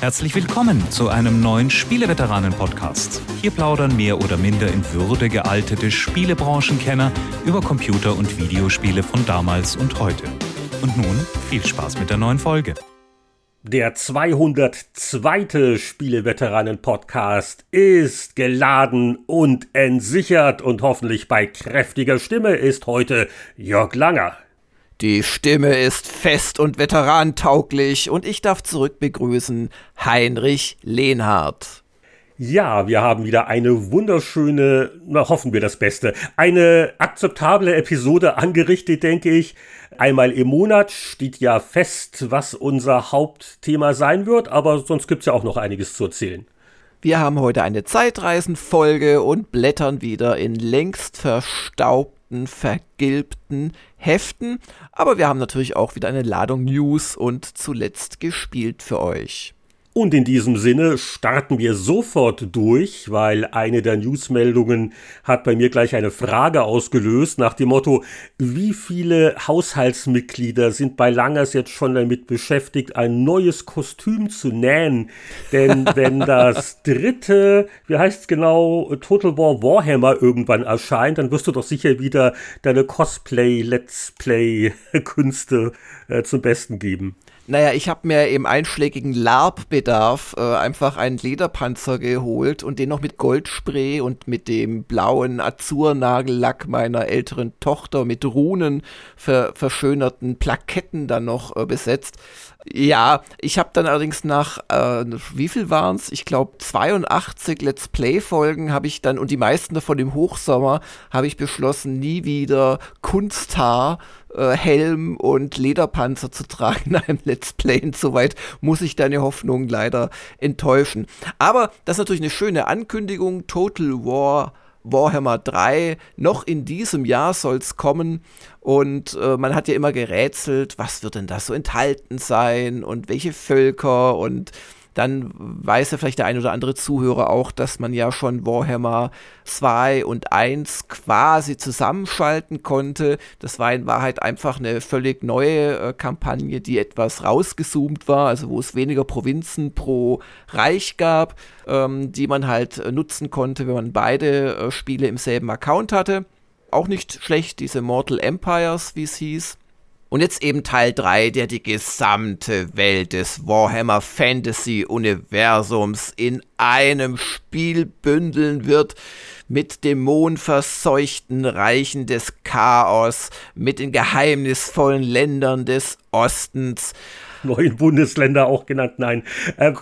Herzlich willkommen zu einem neuen Spieleveteranen-Podcast. Hier plaudern mehr oder minder in Würde gealtete Spielebranchenkenner über Computer- und Videospiele von damals und heute. Und nun viel Spaß mit der neuen Folge. Der 202. Spieleveteranen-Podcast ist geladen und entsichert und hoffentlich bei kräftiger Stimme ist heute Jörg Langer. Die Stimme ist fest und veterantauglich und ich darf zurück begrüßen Heinrich Lehnhardt. Ja, wir haben wieder eine wunderschöne, na hoffen wir das Beste, eine akzeptable Episode angerichtet, denke ich. Einmal im Monat steht ja fest, was unser Hauptthema sein wird, aber sonst gibt's ja auch noch einiges zu erzählen. Wir haben heute eine Zeitreisenfolge und blättern wieder in längst verstaubten, vergilbten Heften, aber wir haben natürlich auch wieder eine Ladung News und zuletzt gespielt für euch. Und in diesem Sinne starten wir sofort durch, weil eine der Newsmeldungen hat bei mir gleich eine Frage ausgelöst nach dem Motto, wie viele Haushaltsmitglieder sind bei Langers jetzt schon damit beschäftigt, ein neues Kostüm zu nähen? Denn wenn das dritte, wie heißt es genau, Total War Warhammer irgendwann erscheint, dann wirst du doch sicher wieder deine Cosplay-Let's Play-Künste äh, zum Besten geben. Naja, ich habe mir im einschlägigen LARP-Bedarf äh, einfach einen Lederpanzer geholt und den noch mit Goldspray und mit dem blauen Azurnagellack meiner älteren Tochter mit Runen ver verschönerten Plaketten dann noch äh, besetzt. Ja, ich habe dann allerdings nach, äh, wie viel waren es? Ich glaube 82 Let's Play-Folgen habe ich dann, und die meisten davon im Hochsommer, habe ich beschlossen, nie wieder Kunsthaar äh, Helm und Lederpanzer zu tragen in einem Let's Play. Insoweit muss ich deine Hoffnung leider enttäuschen. Aber das ist natürlich eine schöne Ankündigung. Total War Warhammer 3. Noch in diesem Jahr soll es kommen. Und äh, man hat ja immer gerätselt, was wird denn da so enthalten sein und welche Völker und dann weiß ja vielleicht der ein oder andere Zuhörer auch, dass man ja schon Warhammer 2 und 1 quasi zusammenschalten konnte. Das war in Wahrheit einfach eine völlig neue äh, Kampagne, die etwas rausgezoomt war, also wo es weniger Provinzen pro Reich gab, ähm, die man halt äh, nutzen konnte, wenn man beide äh, Spiele im selben Account hatte. Auch nicht schlecht, diese Mortal Empires, wie es hieß. Und jetzt eben Teil 3, der die gesamte Welt des Warhammer Fantasy Universums in einem Spiel bündeln wird mit dämonverseuchten Reichen des Chaos, mit den geheimnisvollen Ländern des Ostens neuen Bundesländer auch genannt. Nein. Äh,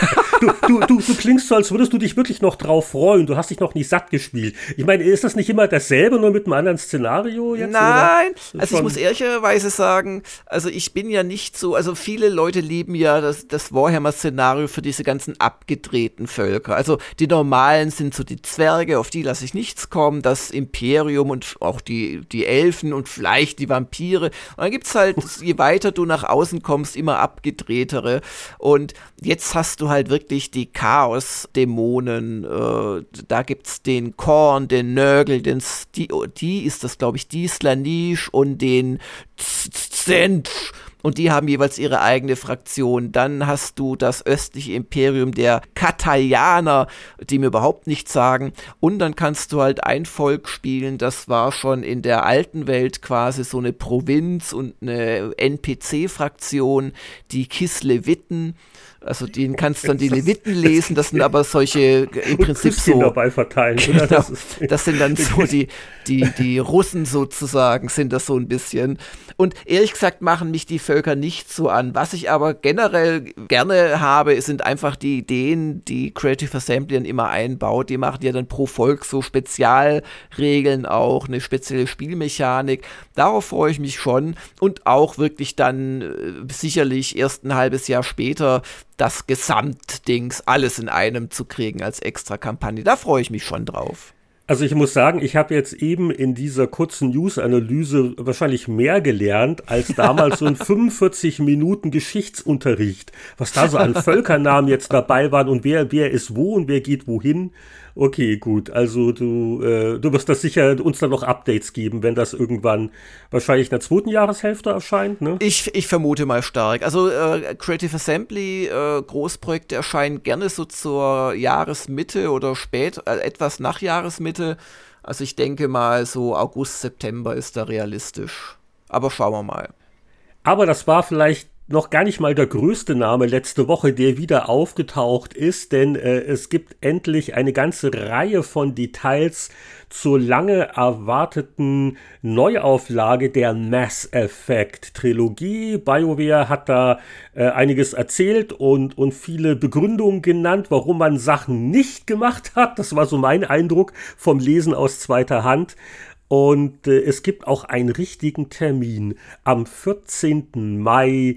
du, du, du, du, klingst so, als würdest du dich wirklich noch drauf freuen. Du hast dich noch nicht satt gespielt. Ich meine, ist das nicht immer dasselbe, nur mit einem anderen Szenario jetzt? Nein, also ich muss ehrlicherweise sagen, also ich bin ja nicht so, also viele Leute lieben ja das, das Warhammer-Szenario für diese ganzen abgedrehten Völker. Also die normalen sind so die Zwerge, auf die lasse ich nichts kommen, das Imperium und auch die, die Elfen und vielleicht die Vampire. Und dann gibt es halt, je weiter du nach außen kommst, immer abgedrehtere. Und jetzt hast du halt wirklich die Chaos-Dämonen. Äh, da es den Korn, den Nörgel, den Sti die ist das, glaube ich, die Slanish und den Zenf und die haben jeweils ihre eigene Fraktion. Dann hast du das östliche Imperium der Katayaner, die mir überhaupt nichts sagen. Und dann kannst du halt ein Volk spielen, das war schon in der alten Welt quasi so eine Provinz und eine NPC-Fraktion, die Kisleviten. Also den kannst du dann die Leviten lesen, das sind aber solche im Prinzip so. dabei verteilen. Genau, das, das, sind dann so die, die, die Russen sozusagen, sind das so ein bisschen. Und ehrlich gesagt machen mich die Völker nicht so an. Was ich aber generell gerne habe, sind einfach die Ideen, die Creative Assembly dann immer einbaut. Die machen ja dann pro Volk so Spezialregeln auch, eine spezielle Spielmechanik. Darauf freue ich mich schon. Und auch wirklich dann äh, sicherlich erst ein halbes Jahr später das Gesamtdings alles in einem zu kriegen als extra Kampagne. Da freue ich mich schon drauf. Also ich muss sagen, ich habe jetzt eben in dieser kurzen News-Analyse wahrscheinlich mehr gelernt als damals so ein 45 Minuten Geschichtsunterricht, was da so an Völkernamen jetzt dabei waren und wer wer ist wo und wer geht wohin. Okay, gut. Also du, äh, du wirst das sicher uns dann noch Updates geben, wenn das irgendwann wahrscheinlich in der zweiten Jahreshälfte erscheint, ne? Ich, ich vermute mal stark. Also äh, Creative Assembly äh, Großprojekte erscheinen gerne so zur Jahresmitte oder spät, äh, etwas nach Jahresmitte. Also ich denke mal so August, September ist da realistisch. Aber schauen wir mal. Aber das war vielleicht noch gar nicht mal der größte Name letzte Woche, der wieder aufgetaucht ist, denn äh, es gibt endlich eine ganze Reihe von Details zur lange erwarteten Neuauflage der Mass Effect Trilogie. BioWare hat da äh, einiges erzählt und, und viele Begründungen genannt, warum man Sachen nicht gemacht hat. Das war so mein Eindruck vom Lesen aus zweiter Hand. Und äh, es gibt auch einen richtigen Termin am 14. Mai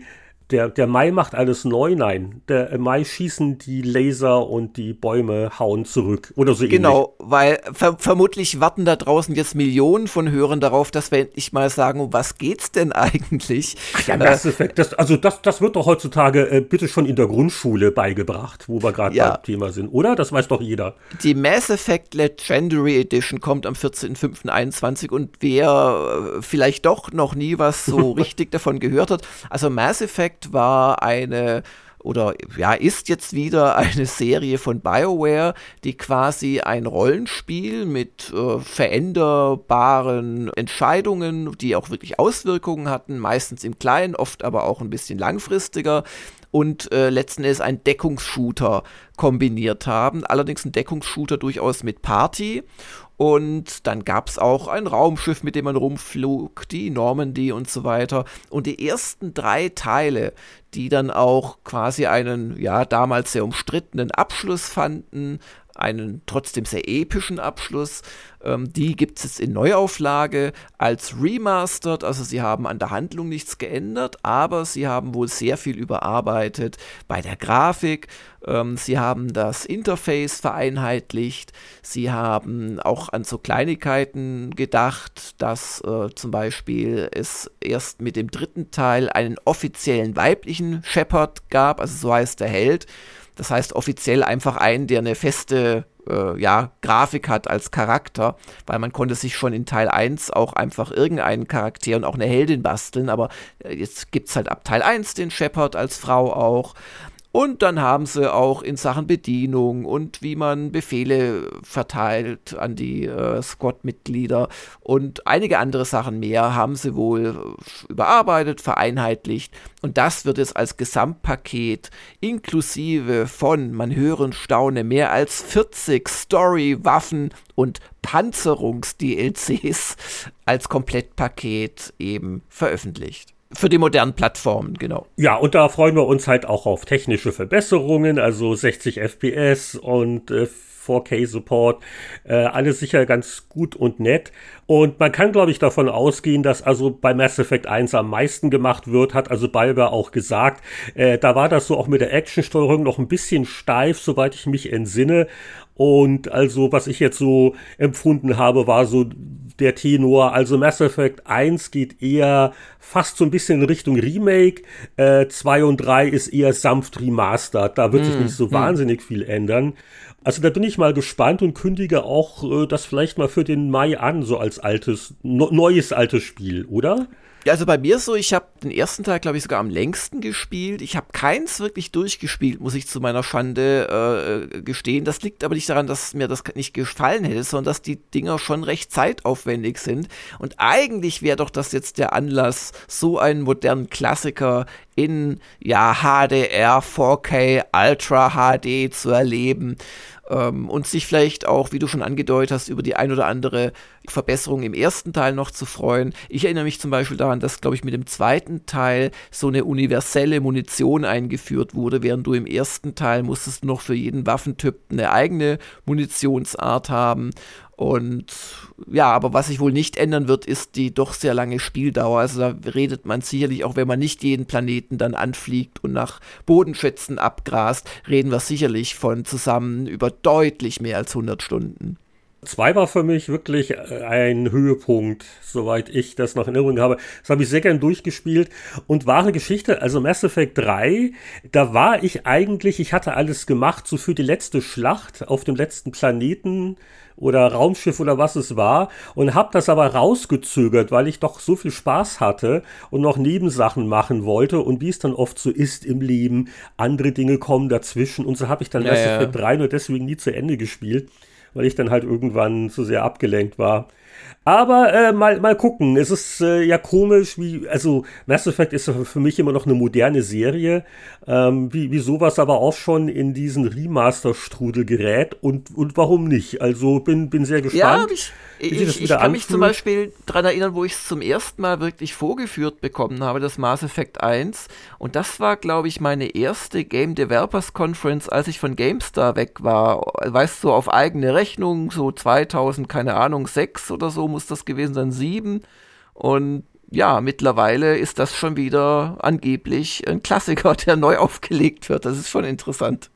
der, der Mai macht alles neu. Nein, der Mai schießen die Laser und die Bäume hauen zurück oder so Genau, ähnlich. weil ver vermutlich warten da draußen jetzt Millionen von Hörern darauf, dass wir endlich mal sagen, um was geht's denn eigentlich? Ach ja, Mass Effect, das, also das, das wird doch heutzutage äh, bitte schon in der Grundschule beigebracht, wo wir gerade ja. beim Thema sind, oder? Das weiß doch jeder. Die Mass Effect Legendary Edition kommt am 14.05.21 und wer äh, vielleicht doch noch nie was so richtig davon gehört hat, also Mass Effect Effect war eine oder ja, ist jetzt wieder eine Serie von BioWare, die quasi ein Rollenspiel mit äh, veränderbaren Entscheidungen, die auch wirklich Auswirkungen hatten, meistens im Kleinen, oft aber auch ein bisschen langfristiger und äh, letzten Endes ein Deckungsshooter kombiniert haben. Allerdings ein Deckungsshooter durchaus mit Party. Und dann gab es auch ein Raumschiff, mit dem man rumflog, die Normandy und so weiter. Und die ersten drei Teile, die dann auch quasi einen, ja, damals sehr umstrittenen Abschluss fanden, einen trotzdem sehr epischen Abschluss. Ähm, die gibt es jetzt in Neuauflage als Remastered, also sie haben an der Handlung nichts geändert, aber sie haben wohl sehr viel überarbeitet bei der Grafik. Ähm, sie haben das Interface vereinheitlicht. Sie haben auch an so Kleinigkeiten gedacht, dass äh, zum Beispiel es erst mit dem dritten Teil einen offiziellen weiblichen Shepard gab, also so heißt der Held. Das heißt offiziell einfach einen, der eine feste äh, ja, Grafik hat als Charakter, weil man konnte sich schon in Teil 1 auch einfach irgendeinen Charakter und auch eine Heldin basteln, aber äh, jetzt gibt es halt ab Teil 1 den Shepard als Frau auch. Und dann haben sie auch in Sachen Bedienung und wie man Befehle verteilt an die äh, Squad-Mitglieder und einige andere Sachen mehr haben sie wohl überarbeitet, vereinheitlicht. Und das wird jetzt als Gesamtpaket inklusive von, man höre und staune, mehr als 40 Story, Waffen und Panzerungs-DLCs als Komplettpaket eben veröffentlicht. Für die modernen Plattformen, genau. Ja, und da freuen wir uns halt auch auf technische Verbesserungen, also 60 FPS und äh, 4K-Support, äh, alles sicher ganz gut und nett. Und man kann, glaube ich, davon ausgehen, dass also bei Mass Effect 1 am meisten gemacht wird, hat also Balber auch gesagt. Äh, da war das so auch mit der Actionsteuerung noch ein bisschen steif, soweit ich mich entsinne. Und also, was ich jetzt so empfunden habe, war so der Tenor. Also Mass Effect 1 geht eher fast so ein bisschen in Richtung Remake. Äh, 2 und 3 ist eher sanft remastered. Da wird mm, sich nicht so mm. wahnsinnig viel ändern. Also da bin ich mal gespannt und kündige auch äh, das vielleicht mal für den Mai an, so als altes, no, neues altes Spiel, oder? Ja, also bei mir so, ich habe den ersten Teil, glaube ich, sogar am längsten gespielt. Ich habe keins wirklich durchgespielt, muss ich zu meiner Schande äh, gestehen. Das liegt aber nicht daran, dass mir das nicht gefallen hätte, sondern dass die Dinger schon recht zeitaufwendig sind. Und eigentlich wäre doch das jetzt der Anlass, so einen modernen Klassiker in ja HDR, 4K, Ultra HD zu erleben ähm, und sich vielleicht auch, wie du schon angedeutet hast, über die ein oder andere Verbesserung im ersten Teil noch zu freuen. Ich erinnere mich zum Beispiel daran, dass, glaube ich, mit dem zweiten Teil so eine universelle Munition eingeführt wurde, während du im ersten Teil musstest noch für jeden Waffentyp eine eigene Munitionsart haben. Und ja, aber was sich wohl nicht ändern wird, ist die doch sehr lange Spieldauer. Also da redet man sicherlich, auch wenn man nicht jeden Planeten dann anfliegt und nach Bodenschätzen abgrast, reden wir sicherlich von zusammen über deutlich mehr als 100 Stunden. 2 war für mich wirklich äh, ein Höhepunkt, soweit ich das noch in Erinnerung habe. Das habe ich sehr gern durchgespielt und wahre Geschichte, also Mass Effect 3, da war ich eigentlich, ich hatte alles gemacht, so für die letzte Schlacht auf dem letzten Planeten oder Raumschiff oder was es war und habe das aber rausgezögert, weil ich doch so viel Spaß hatte und noch Nebensachen machen wollte und wie es dann oft so ist im Leben, andere Dinge kommen dazwischen und so habe ich dann ja, Mass Effect ja. 3 nur deswegen nie zu Ende gespielt, weil ich dann halt irgendwann zu sehr abgelenkt war. Aber äh, mal, mal gucken. Es ist äh, ja komisch, wie, also Mass Effect ist für mich immer noch eine moderne Serie, ähm, wie, wie sowas aber auch schon in diesen Remaster-Strudel gerät und, und warum nicht? Also bin, bin sehr gespannt. Ja, ich, ich, ich kann anfühlt. mich zum Beispiel daran erinnern, wo ich es zum ersten Mal wirklich vorgeführt bekommen habe, das Mass Effect 1. Und das war, glaube ich, meine erste Game Developers Conference, als ich von GameStar weg war. Weißt du, so auf eigene Rechnung, so 2000, keine Ahnung, 6 oder so muss das gewesen sein, 7. Und ja, mittlerweile ist das schon wieder angeblich ein Klassiker, der neu aufgelegt wird. Das ist schon interessant.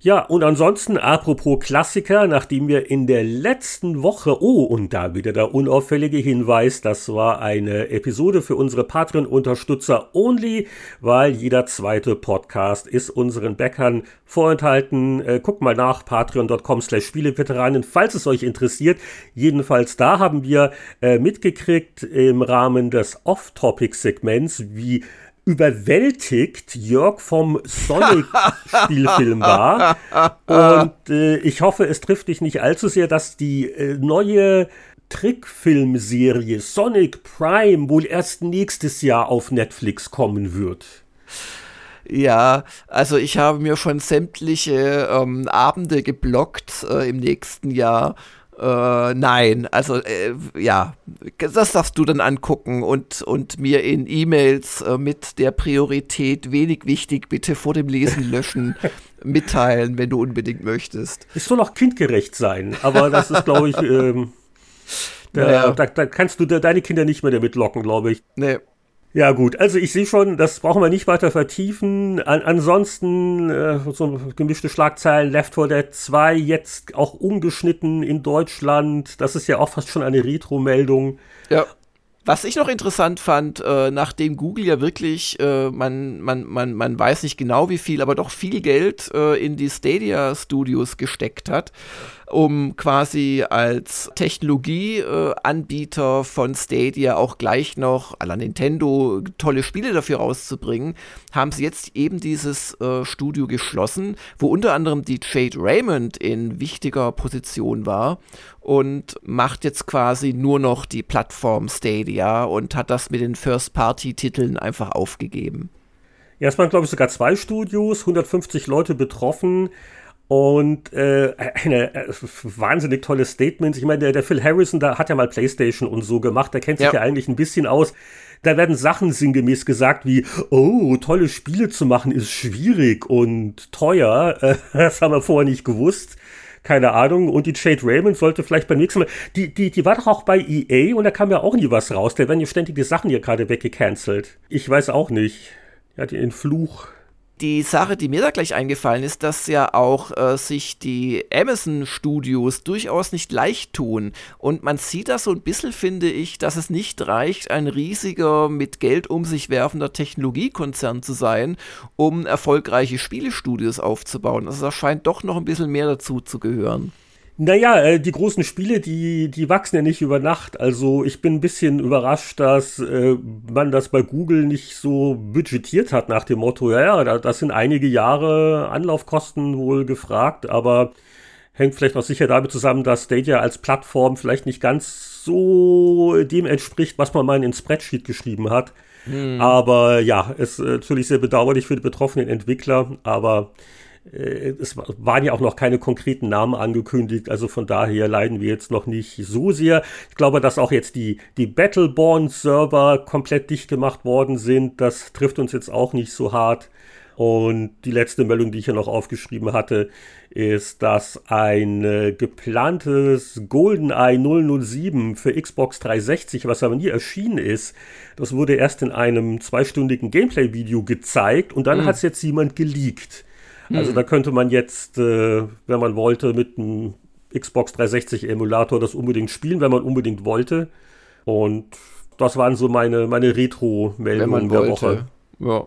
Ja, und ansonsten, apropos Klassiker, nachdem wir in der letzten Woche, oh, und da wieder der unauffällige Hinweis, das war eine Episode für unsere Patreon-Unterstützer only, weil jeder zweite Podcast ist unseren Bäckern vorenthalten. Äh, guckt mal nach, patreon.com slash Spieleveteranen, falls es euch interessiert. Jedenfalls da haben wir äh, mitgekriegt im Rahmen des Off-Topic-Segments, wie überwältigt Jörg vom Sonic-Spielfilm war. Und äh, ich hoffe, es trifft dich nicht allzu sehr, dass die äh, neue Trickfilmserie Sonic Prime wohl erst nächstes Jahr auf Netflix kommen wird. Ja, also ich habe mir schon sämtliche ähm, Abende geblockt äh, im nächsten Jahr äh, nein, also äh, ja, das darfst du dann angucken und, und mir in E-Mails äh, mit der Priorität wenig wichtig bitte vor dem Lesen löschen mitteilen, wenn du unbedingt möchtest. Es soll auch kindgerecht sein, aber das ist, glaube ich, ähm, da, naja. da, da, kannst du deine Kinder nicht mehr damit locken, glaube ich. Nee. Ja gut, also ich sehe schon, das brauchen wir nicht weiter vertiefen. An, ansonsten äh, so gemischte Schlagzeilen, Left 4 Dead 2 jetzt auch umgeschnitten in Deutschland. Das ist ja auch fast schon eine Retro-Meldung. Ja. Was ich noch interessant fand, äh, nachdem Google ja wirklich, äh, man, man, man, man weiß nicht genau wie viel, aber doch viel Geld äh, in die Stadia Studios gesteckt hat, um quasi als Technologieanbieter von Stadia auch gleich noch à la Nintendo tolle Spiele dafür rauszubringen, haben sie jetzt eben dieses äh, Studio geschlossen, wo unter anderem die Jade Raymond in wichtiger Position war und macht jetzt quasi nur noch die Plattform Stadia und hat das mit den First-Party-Titeln einfach aufgegeben. Ja, es waren, glaube ich, sogar zwei Studios, 150 Leute betroffen. Und äh, eine äh, wahnsinnig tolle Statement. Ich meine, der, der Phil Harrison, da hat ja mal PlayStation und so gemacht, der kennt sich ja, ja eigentlich ein bisschen aus. Da werden Sachen sinngemäß gesagt wie, oh, tolle Spiele zu machen ist schwierig und teuer. Das haben wir vorher nicht gewusst. Keine Ahnung. Und die Jade Raymond sollte vielleicht beim nächsten Mal. Die, die, die war doch auch bei EA und da kam ja auch nie was raus. Da werden ja ständig die Sachen hier gerade weggecancelt. Ich weiß auch nicht. Hat den Fluch die Sache, die mir da gleich eingefallen ist, dass ja auch äh, sich die Amazon Studios durchaus nicht leicht tun. Und man sieht da so ein bisschen, finde ich, dass es nicht reicht, ein riesiger, mit Geld um sich werfender Technologiekonzern zu sein, um erfolgreiche Spielestudios aufzubauen. Also da scheint doch noch ein bisschen mehr dazu zu gehören. Naja, äh, die großen Spiele, die, die wachsen ja nicht über Nacht. Also ich bin ein bisschen überrascht, dass äh, man das bei Google nicht so budgetiert hat nach dem Motto, ja, ja, da, das sind einige Jahre Anlaufkosten wohl gefragt, aber hängt vielleicht auch sicher damit zusammen, dass Stadia als Plattform vielleicht nicht ganz so dem entspricht, was man mal in den Spreadsheet geschrieben hat. Hm. Aber ja, ist natürlich sehr bedauerlich für die betroffenen Entwickler, aber äh, es waren ja auch noch keine konkreten Namen angekündigt, also von daher leiden wir jetzt noch nicht so sehr. Ich glaube, dass auch jetzt die, die Battleborn-Server komplett dicht gemacht worden sind. Das trifft uns jetzt auch nicht so hart. Und die letzte Meldung, die ich ja noch aufgeschrieben hatte, ist, dass ein äh, geplantes GoldenEye 007 für Xbox 360, was aber nie erschienen ist, das wurde erst in einem zweistündigen Gameplay-Video gezeigt und dann mhm. hat es jetzt jemand geleakt. Also hm. da könnte man jetzt, äh, wenn man wollte, mit einem Xbox 360 Emulator das unbedingt spielen, wenn man unbedingt wollte. Und das waren so meine, meine Retro-Meldungen der Woche. Ja.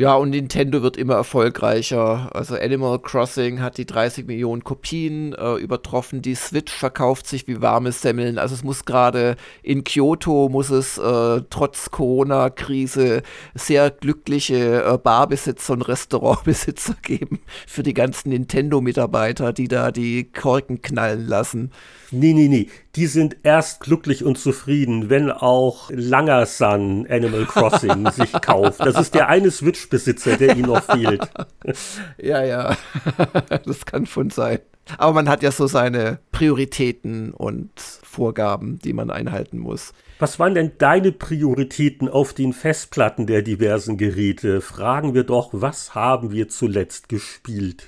Ja, und Nintendo wird immer erfolgreicher. Also Animal Crossing hat die 30 Millionen Kopien äh, übertroffen. Die Switch verkauft sich wie warme Semmeln. Also es muss gerade in Kyoto muss es äh, trotz Corona-Krise sehr glückliche äh, Barbesitzer und Restaurantbesitzer geben für die ganzen Nintendo-Mitarbeiter, die da die Korken knallen lassen. Nee, nee, nee. Die sind erst glücklich und zufrieden, wenn auch Langersan Animal Crossing sich kauft. Das ist der eine Switch-Besitzer, der ihnen noch fehlt. ja, ja. das kann schon sein. Aber man hat ja so seine Prioritäten und Vorgaben, die man einhalten muss. Was waren denn deine Prioritäten auf den Festplatten der diversen Geräte? Fragen wir doch, was haben wir zuletzt gespielt?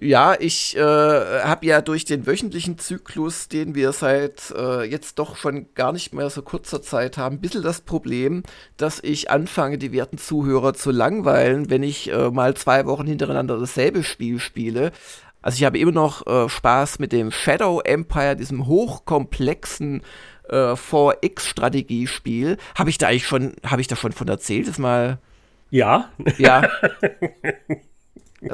Ja, ich äh, habe ja durch den wöchentlichen Zyklus, den wir seit äh, jetzt doch schon gar nicht mehr so kurzer Zeit haben, ein bisschen das Problem, dass ich anfange, die werten Zuhörer zu langweilen, wenn ich äh, mal zwei Wochen hintereinander dasselbe Spiel spiele. Also ich habe immer noch äh, Spaß mit dem Shadow Empire, diesem hochkomplexen äh, 4X-Strategiespiel. Habe ich da eigentlich schon, habe ich da schon von erzählt? Das mal. Ja. Ja.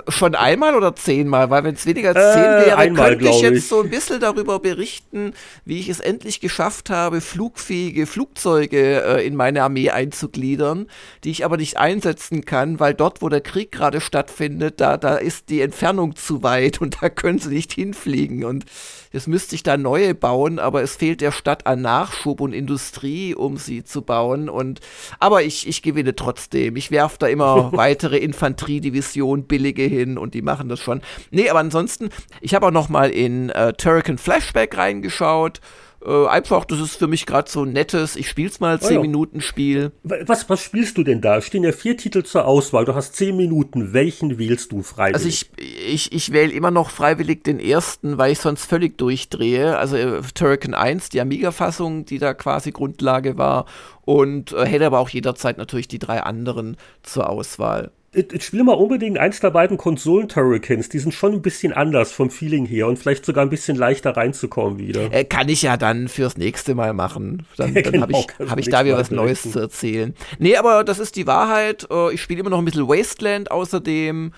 Schon einmal oder zehnmal? Weil wenn es weniger als zehn äh, wäre, einmal, könnte ich jetzt ich. so ein bisschen darüber berichten, wie ich es endlich geschafft habe, flugfähige Flugzeuge äh, in meine Armee einzugliedern, die ich aber nicht einsetzen kann, weil dort, wo der Krieg gerade stattfindet, da, da ist die Entfernung zu weit und da können sie nicht hinfliegen. Und Jetzt müsste ich da neue bauen, aber es fehlt der Stadt an Nachschub und Industrie, um sie zu bauen. Und aber ich, ich gewinne trotzdem. Ich werfe da immer weitere Infanteriedivision billige hin und die machen das schon. Nee, aber ansonsten, ich habe auch noch mal in äh, Turrican Flashback reingeschaut. Äh, einfach, das ist für mich gerade so ein nettes, ich spiel's mal 10 oh ja. Minuten Spiel. Was, was spielst du denn da? Stehen ja vier Titel zur Auswahl. Du hast 10 Minuten. Welchen wählst du freiwillig? Also ich, ich, ich wähle immer noch freiwillig den ersten, weil ich sonst völlig durchdrehe. Also äh, Turrican 1, die Amiga-Fassung, die da quasi Grundlage war. Und äh, hätte aber auch jederzeit natürlich die drei anderen zur Auswahl ich spiele mal unbedingt eins der beiden Konsolen-Turricans. Die sind schon ein bisschen anders vom Feeling her und vielleicht sogar ein bisschen leichter reinzukommen wieder. Äh, kann ich ja dann fürs nächste Mal machen. Dann, dann genau, habe ich, hab ich da wieder was Neues zu erzählen. Nee, aber das ist die Wahrheit. Äh, ich spiele immer noch ein bisschen Wasteland außerdem.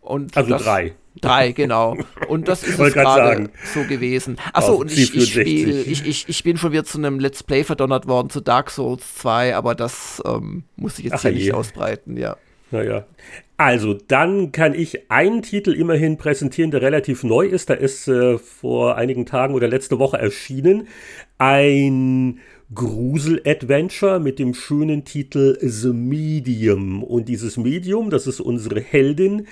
Und also das, drei. Drei, genau. Und das ist gerade so gewesen. Achso, und ich, ich, spiel, ich, ich, ich bin schon wieder zu einem Let's Play verdonnert worden, zu Dark Souls 2, aber das ähm, muss ich jetzt Ach, hier je. nicht ausbreiten, ja. Naja. Also, dann kann ich einen Titel immerhin präsentieren, der relativ neu ist. Da ist äh, vor einigen Tagen oder letzte Woche erschienen. Ein Grusel-Adventure mit dem schönen Titel The Medium. Und dieses Medium, das ist unsere Heldin,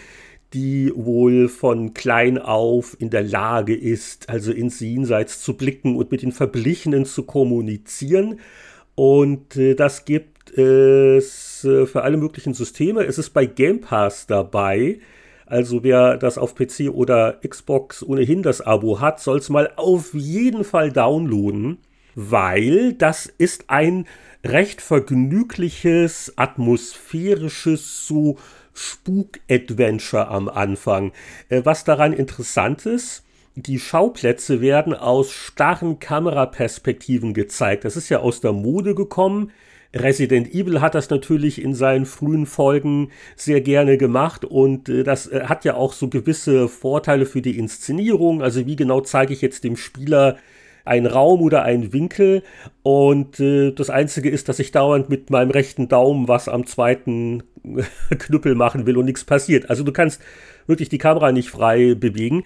die wohl von klein auf in der Lage ist, also ins Jenseits zu blicken und mit den Verblichenen zu kommunizieren. Und äh, das gibt es äh, für alle möglichen Systeme. Es ist bei Game Pass dabei. Also wer das auf PC oder Xbox ohnehin das Abo hat, soll es mal auf jeden Fall downloaden, weil das ist ein recht vergnügliches, atmosphärisches, so Spuk-Adventure am Anfang. Äh, was daran interessant ist, die Schauplätze werden aus starren Kameraperspektiven gezeigt. Das ist ja aus der Mode gekommen. Resident Evil hat das natürlich in seinen frühen Folgen sehr gerne gemacht und äh, das äh, hat ja auch so gewisse Vorteile für die Inszenierung. Also wie genau zeige ich jetzt dem Spieler einen Raum oder einen Winkel und äh, das Einzige ist, dass ich dauernd mit meinem rechten Daumen was am zweiten Knüppel machen will und nichts passiert. Also du kannst wirklich die Kamera nicht frei bewegen.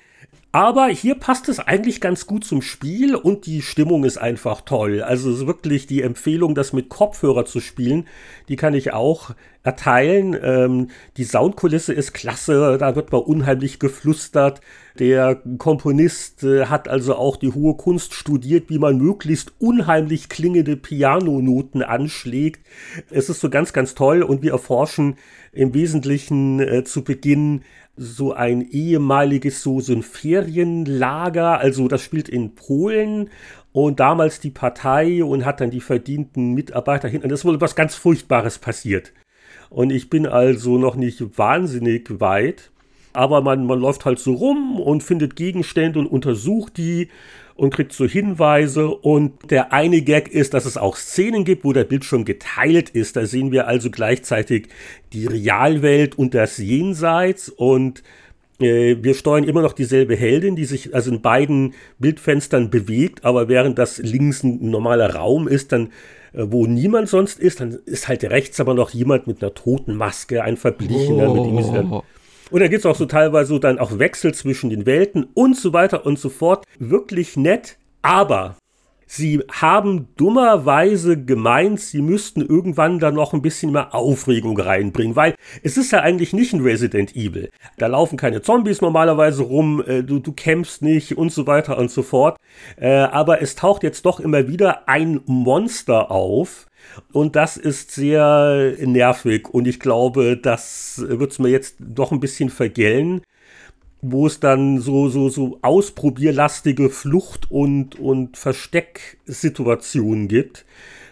Aber hier passt es eigentlich ganz gut zum Spiel und die Stimmung ist einfach toll. Also wirklich die Empfehlung, das mit Kopfhörer zu spielen, die kann ich auch erteilen. Ähm, die Soundkulisse ist klasse, da wird mal unheimlich geflüstert. Der Komponist äh, hat also auch die hohe Kunst studiert, wie man möglichst unheimlich klingende Pianonoten anschlägt. Es ist so ganz, ganz toll und wir erforschen im Wesentlichen äh, zu Beginn so ein ehemaliges, so, so ein Ferienlager, also das spielt in Polen und damals die Partei und hat dann die verdienten Mitarbeiter hinten. Das ist wohl was ganz Furchtbares passiert. Und ich bin also noch nicht wahnsinnig weit. aber man, man läuft halt so rum und findet Gegenstände und untersucht die und kriegt so Hinweise. Und der eine Gag ist, dass es auch Szenen gibt, wo der Bildschirm geteilt ist. Da sehen wir also gleichzeitig die Realwelt und das Jenseits und äh, wir steuern immer noch dieselbe Heldin, die sich also in beiden Bildfenstern bewegt, aber während das links ein normaler Raum ist, dann äh, wo niemand sonst ist, dann ist halt rechts aber noch jemand mit einer toten Maske, ein Verblichener, oh. mit dem sie dann und da gibt es auch so teilweise so dann auch Wechsel zwischen den Welten und so weiter und so fort. Wirklich nett, aber Sie haben dummerweise gemeint, sie müssten irgendwann da noch ein bisschen mehr Aufregung reinbringen, weil es ist ja eigentlich nicht ein Resident Evil. Da laufen keine Zombies normalerweise rum, äh, du, du kämpfst nicht und so weiter und so fort. Äh, aber es taucht jetzt doch immer wieder ein Monster auf, und das ist sehr nervig und ich glaube, das wird es mir jetzt doch ein bisschen vergällen, wo es dann so, so, so ausprobierlastige Flucht- und, und Verstecksituationen gibt,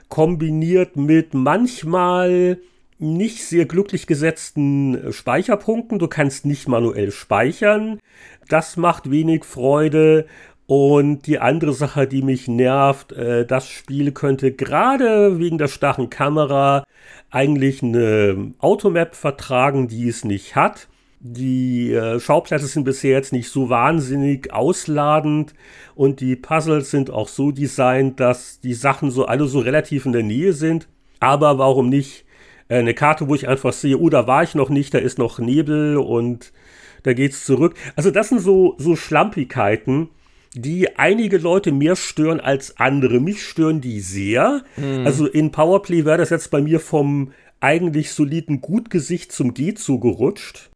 kombiniert mit manchmal nicht sehr glücklich gesetzten Speicherpunkten. Du kannst nicht manuell speichern. Das macht wenig Freude. Und die andere Sache, die mich nervt, äh, das Spiel könnte gerade wegen der starren Kamera eigentlich eine Automap vertragen, die es nicht hat. Die äh, Schauplätze sind bisher jetzt nicht so wahnsinnig ausladend und die Puzzles sind auch so designt, dass die Sachen so alle so relativ in der Nähe sind. Aber warum nicht äh, eine Karte, wo ich einfach sehe, oh, da war ich noch nicht, da ist noch Nebel und da geht's zurück. Also das sind so, so Schlampigkeiten, die einige Leute mehr stören als andere. Mich stören die sehr. Mhm. Also in Powerplay wäre das jetzt bei mir vom eigentlich soliden Gutgesicht zum G zugerutscht.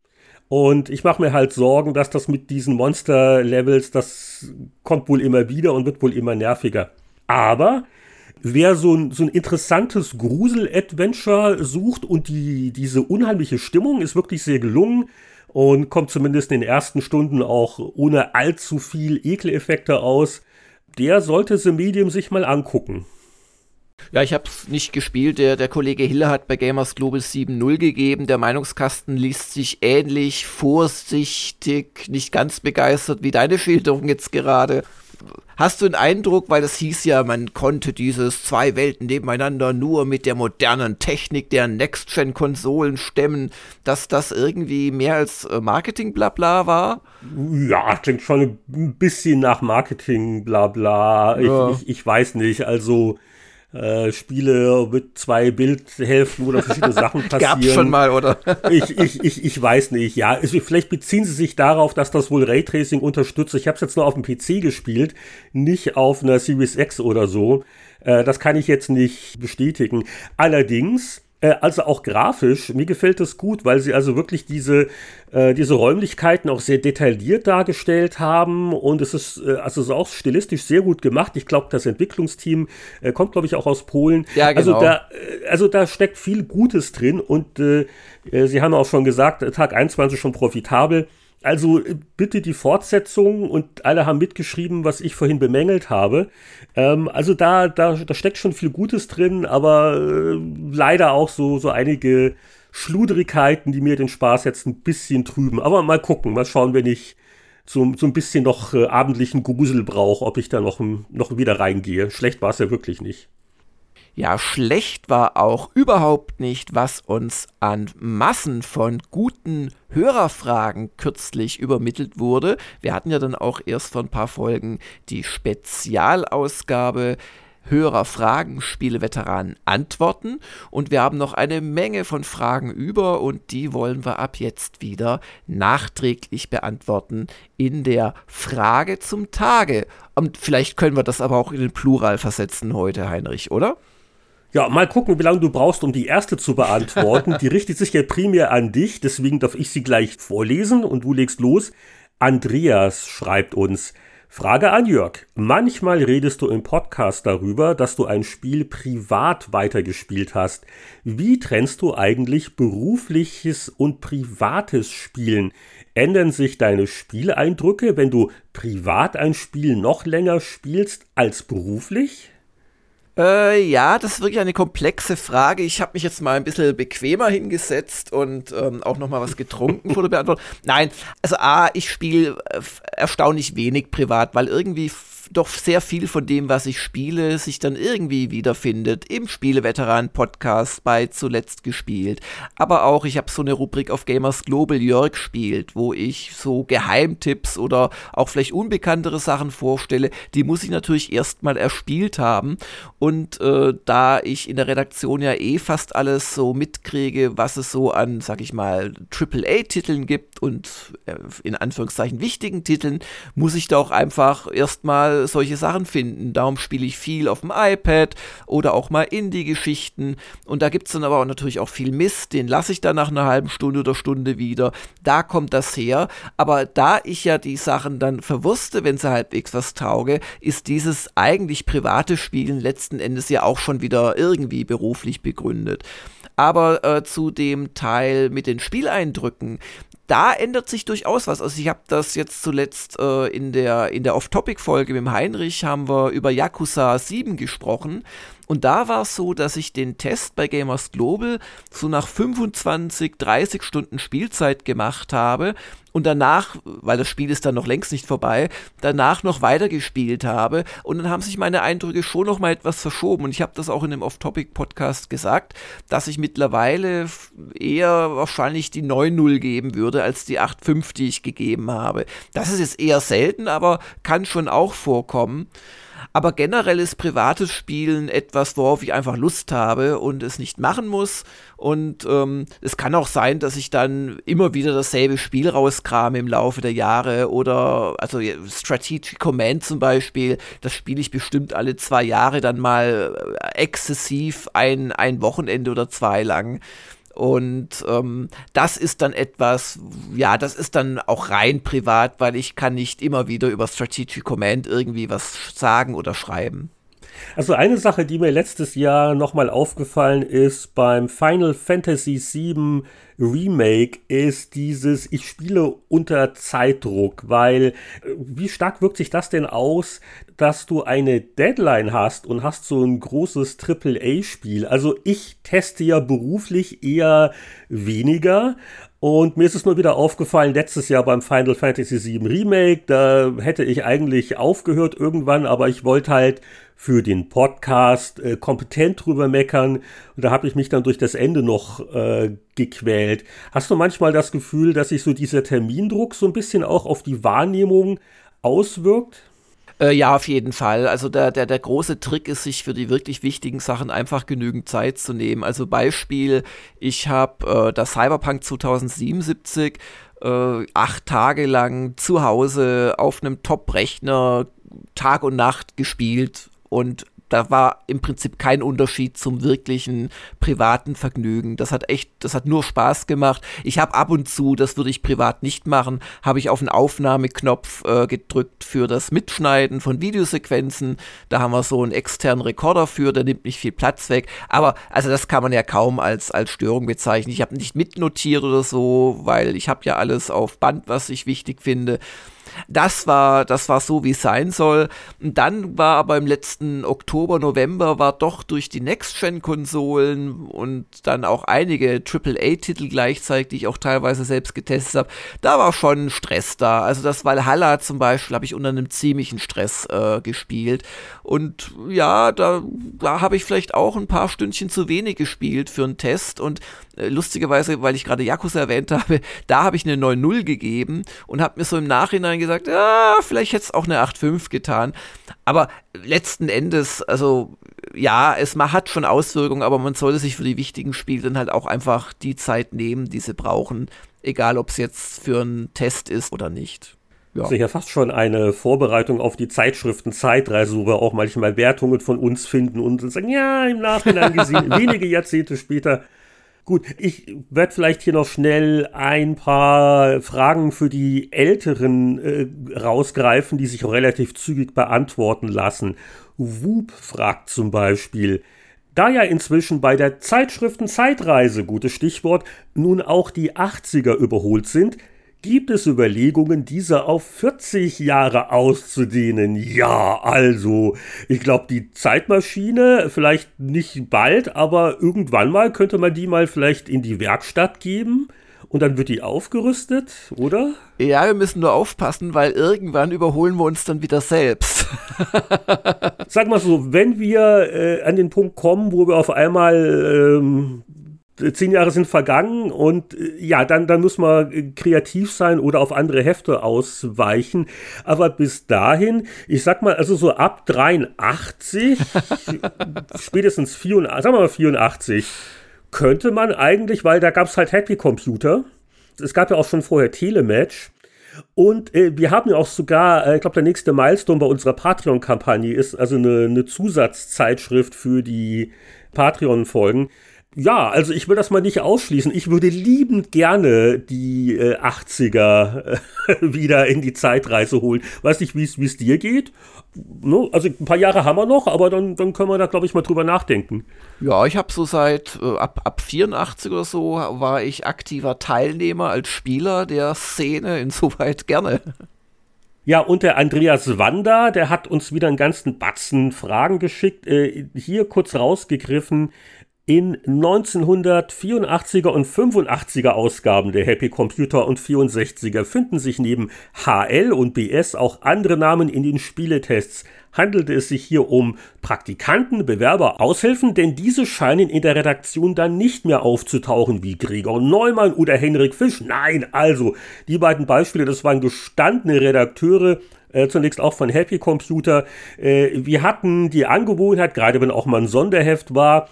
Und ich mache mir halt Sorgen, dass das mit diesen Monster-Levels, das kommt wohl immer wieder und wird wohl immer nerviger. Aber wer so ein, so ein interessantes Grusel-Adventure sucht und die, diese unheimliche Stimmung ist wirklich sehr gelungen, und kommt zumindest in den ersten Stunden auch ohne allzu viel Ekeleffekte aus. Der sollte The Medium sich mal angucken. Ja, ich habe es nicht gespielt. Der, der Kollege Hiller hat bei Gamers Global 7.0 gegeben. Der Meinungskasten liest sich ähnlich, vorsichtig, nicht ganz begeistert wie deine Schilderung jetzt gerade. Hast du einen Eindruck, weil das hieß ja, man konnte dieses zwei Welten nebeneinander nur mit der modernen Technik der Next-Gen-Konsolen stemmen, dass das irgendwie mehr als äh, Marketing-Blabla war? Ja, klingt schon ein bisschen nach Marketing-Blabla. Ja. Ich, ich, ich weiß nicht, also äh, Spiele mit zwei Bildhälften oder verschiedene Sachen passieren. Gab's schon mal, oder? ich, ich, ich, ich weiß nicht, ja. Also vielleicht beziehen sie sich darauf, dass das wohl Raytracing unterstützt. Ich habe es jetzt nur auf dem PC gespielt, nicht auf einer Series X oder so. Äh, das kann ich jetzt nicht bestätigen. Allerdings also auch grafisch, mir gefällt das gut, weil sie also wirklich diese, äh, diese Räumlichkeiten auch sehr detailliert dargestellt haben und es ist äh, also ist auch stilistisch sehr gut gemacht. Ich glaube, das Entwicklungsteam äh, kommt, glaube ich, auch aus Polen. Ja, genau. Also da, äh, also da steckt viel Gutes drin und äh, sie haben auch schon gesagt, Tag 21 schon profitabel. Also bitte die Fortsetzung und alle haben mitgeschrieben, was ich vorhin bemängelt habe. Ähm, also da, da, da steckt schon viel Gutes drin, aber äh, leider auch so, so einige Schludrigkeiten, die mir den Spaß jetzt ein bisschen trüben. Aber mal gucken, mal schauen, wenn ich so, so ein bisschen noch äh, abendlichen Grusel brauche, ob ich da noch, noch wieder reingehe. Schlecht war es ja wirklich nicht. Ja, schlecht war auch überhaupt nicht, was uns an Massen von guten Hörerfragen kürzlich übermittelt wurde. Wir hatten ja dann auch erst vor ein paar Folgen die Spezialausgabe Hörerfragen, Spieleveteranen antworten und wir haben noch eine Menge von Fragen über und die wollen wir ab jetzt wieder nachträglich beantworten in der Frage zum Tage. Und vielleicht können wir das aber auch in den Plural versetzen heute, Heinrich, oder? Ja, mal gucken, wie lange du brauchst, um die erste zu beantworten. die richtet sich ja primär an dich, deswegen darf ich sie gleich vorlesen und du legst los. Andreas schreibt uns, Frage an Jörg. Manchmal redest du im Podcast darüber, dass du ein Spiel privat weitergespielt hast. Wie trennst du eigentlich berufliches und privates Spielen? Ändern sich deine Spieleindrücke, wenn du privat ein Spiel noch länger spielst als beruflich? Äh, ja, das ist wirklich eine komplexe Frage. Ich habe mich jetzt mal ein bisschen bequemer hingesetzt und ähm, auch noch mal was getrunken vor der Beantwortung. Nein, also A, ich spiele äh, erstaunlich wenig privat, weil irgendwie doch sehr viel von dem, was ich spiele, sich dann irgendwie wiederfindet. Im Spieleveteran-Podcast bei Zuletzt gespielt. Aber auch, ich habe so eine Rubrik auf Gamers Global Jörg spielt, wo ich so Geheimtipps oder auch vielleicht unbekanntere Sachen vorstelle. Die muss ich natürlich erstmal erspielt haben. Und äh, da ich in der Redaktion ja eh fast alles so mitkriege, was es so an, sag ich mal, AAA-Titeln gibt und äh, in Anführungszeichen wichtigen Titeln, muss ich da auch einfach erstmal solche Sachen finden. Darum spiele ich viel auf dem iPad oder auch mal Indie-Geschichten. Und da gibt es dann aber auch natürlich auch viel Mist, den lasse ich dann nach einer halben Stunde oder Stunde wieder. Da kommt das her. Aber da ich ja die Sachen dann verwusste, wenn sie halbwegs was tauge, ist dieses eigentlich private Spielen letzten Endes ja auch schon wieder irgendwie beruflich begründet. Aber äh, zu dem Teil mit den Spieleindrücken, da ändert sich durchaus was. Also ich habe das jetzt zuletzt äh, in der, in der Off-Topic-Folge mit dem Heinrich haben wir über Yakuza 7 gesprochen. Und da war es so, dass ich den Test bei Gamers Global so nach 25, 30 Stunden Spielzeit gemacht habe und danach, weil das Spiel ist dann noch längst nicht vorbei, danach noch weitergespielt habe und dann haben sich meine Eindrücke schon noch mal etwas verschoben und ich habe das auch in dem Off-Topic-Podcast gesagt, dass ich mittlerweile eher wahrscheinlich die 9-0 geben würde als die 8-5, die ich gegeben habe. Das ist jetzt eher selten, aber kann schon auch vorkommen. Aber generell ist privates Spielen etwas, worauf ich einfach Lust habe und es nicht machen muss. Und ähm, es kann auch sein, dass ich dann immer wieder dasselbe Spiel rauskrame im Laufe der Jahre oder also Strategic Command zum Beispiel, das spiele ich bestimmt alle zwei Jahre dann mal äh, exzessiv ein, ein Wochenende oder zwei lang. Und ähm, das ist dann etwas, ja, das ist dann auch rein privat, weil ich kann nicht immer wieder über Strategic Command irgendwie was sagen oder schreiben. Also eine Sache, die mir letztes Jahr nochmal aufgefallen ist beim Final Fantasy VII Remake, ist dieses, ich spiele unter Zeitdruck, weil äh, wie stark wirkt sich das denn aus, dass du eine Deadline hast und hast so ein großes AAA-Spiel? Also ich teste ja beruflich eher weniger, und mir ist es nur wieder aufgefallen, letztes Jahr beim Final Fantasy VII Remake, da hätte ich eigentlich aufgehört irgendwann, aber ich wollte halt für den Podcast äh, kompetent drüber meckern. Und da habe ich mich dann durch das Ende noch äh, gequält. Hast du manchmal das Gefühl, dass sich so dieser Termindruck so ein bisschen auch auf die Wahrnehmung auswirkt? Äh, ja, auf jeden Fall. Also der, der, der große Trick ist, sich für die wirklich wichtigen Sachen einfach genügend Zeit zu nehmen. Also Beispiel, ich habe äh, das Cyberpunk 2077 äh, acht Tage lang zu Hause auf einem Top-Rechner Tag und Nacht gespielt und da war im Prinzip kein Unterschied zum wirklichen privaten Vergnügen. Das hat echt, das hat nur Spaß gemacht. Ich habe ab und zu, das würde ich privat nicht machen, habe ich auf den Aufnahmeknopf äh, gedrückt für das Mitschneiden von Videosequenzen. Da haben wir so einen externen Rekorder für, der nimmt nicht viel Platz weg. Aber also das kann man ja kaum als, als Störung bezeichnen. Ich habe nicht mitnotiert oder so, weil ich habe ja alles auf Band, was ich wichtig finde. Das war, das war so, wie es sein soll. Und dann war aber im letzten Oktober, November, war doch durch die Next-Gen-Konsolen und dann auch einige AAA-Titel gleichzeitig, die ich auch teilweise selbst getestet habe, da war schon Stress da. Also das Valhalla zum Beispiel habe ich unter einem ziemlichen Stress äh, gespielt. Und ja, da, da habe ich vielleicht auch ein paar Stündchen zu wenig gespielt für einen Test. Und äh, lustigerweise, weil ich gerade Yakuza erwähnt habe, da habe ich eine 9.0 gegeben und habe mir so im Nachhinein gesagt, ja, vielleicht hätte es auch eine 8.5 getan. Aber letzten Endes, also ja, es hat schon Auswirkungen, aber man sollte sich für die wichtigen Spiele dann halt auch einfach die Zeit nehmen, die sie brauchen, egal ob es jetzt für einen Test ist oder nicht. Ja. Das ist ja fast schon eine Vorbereitung auf die Zeitschriften Zeitreise, wo wir auch manchmal Wertungen von uns finden und sagen, ja, im Nachhinein gesehen, wenige Jahrzehnte später, Gut, ich werde vielleicht hier noch schnell ein paar Fragen für die Älteren äh, rausgreifen, die sich auch relativ zügig beantworten lassen. Whoop fragt zum Beispiel, da ja inzwischen bei der Zeitschriften Zeitreise, gutes Stichwort, nun auch die 80er überholt sind, Gibt es Überlegungen, diese auf 40 Jahre auszudehnen? Ja, also, ich glaube, die Zeitmaschine, vielleicht nicht bald, aber irgendwann mal könnte man die mal vielleicht in die Werkstatt geben und dann wird die aufgerüstet, oder? Ja, wir müssen nur aufpassen, weil irgendwann überholen wir uns dann wieder selbst. Sag mal so, wenn wir äh, an den Punkt kommen, wo wir auf einmal ähm, zehn Jahre sind vergangen und äh, ja, dann, dann muss man kreativ sein oder auf andere Hefte ausweichen. Aber bis dahin, ich sag mal, also so ab 83, spätestens 84, sagen wir mal 84, könnte man eigentlich, weil da gab es halt Happy Computer. Es gab ja auch schon vorher Telematch. Und äh, wir haben ja auch sogar, äh, ich glaube, der nächste Milestone bei unserer Patreon-Kampagne ist also eine, eine Zusatzzeitschrift für die Patreon-Folgen. Ja, also ich will das mal nicht ausschließen. Ich würde liebend gerne die äh, 80er äh, wieder in die Zeitreise holen. Weiß nicht, wie es dir geht. No, also ein paar Jahre haben wir noch, aber dann, dann können wir da, glaube ich, mal drüber nachdenken. Ja, ich habe so seit äh, ab, ab 84 oder so war ich aktiver Teilnehmer als Spieler der Szene, insoweit gerne. Ja, und der Andreas Wander, der hat uns wieder einen ganzen Batzen Fragen geschickt. Äh, hier kurz rausgegriffen. In 1984er und 85er Ausgaben der Happy Computer und 64er finden sich neben HL und BS auch andere Namen in den Spieletests. Handelte es sich hier um Praktikanten, Bewerber, Aushilfen, denn diese scheinen in der Redaktion dann nicht mehr aufzutauchen wie Gregor Neumann oder Henrik Fisch. Nein, also die beiden Beispiele, das waren gestandene Redakteure, äh, zunächst auch von Happy Computer. Äh, wir hatten die Angewohnheit, gerade wenn auch mal ein Sonderheft war,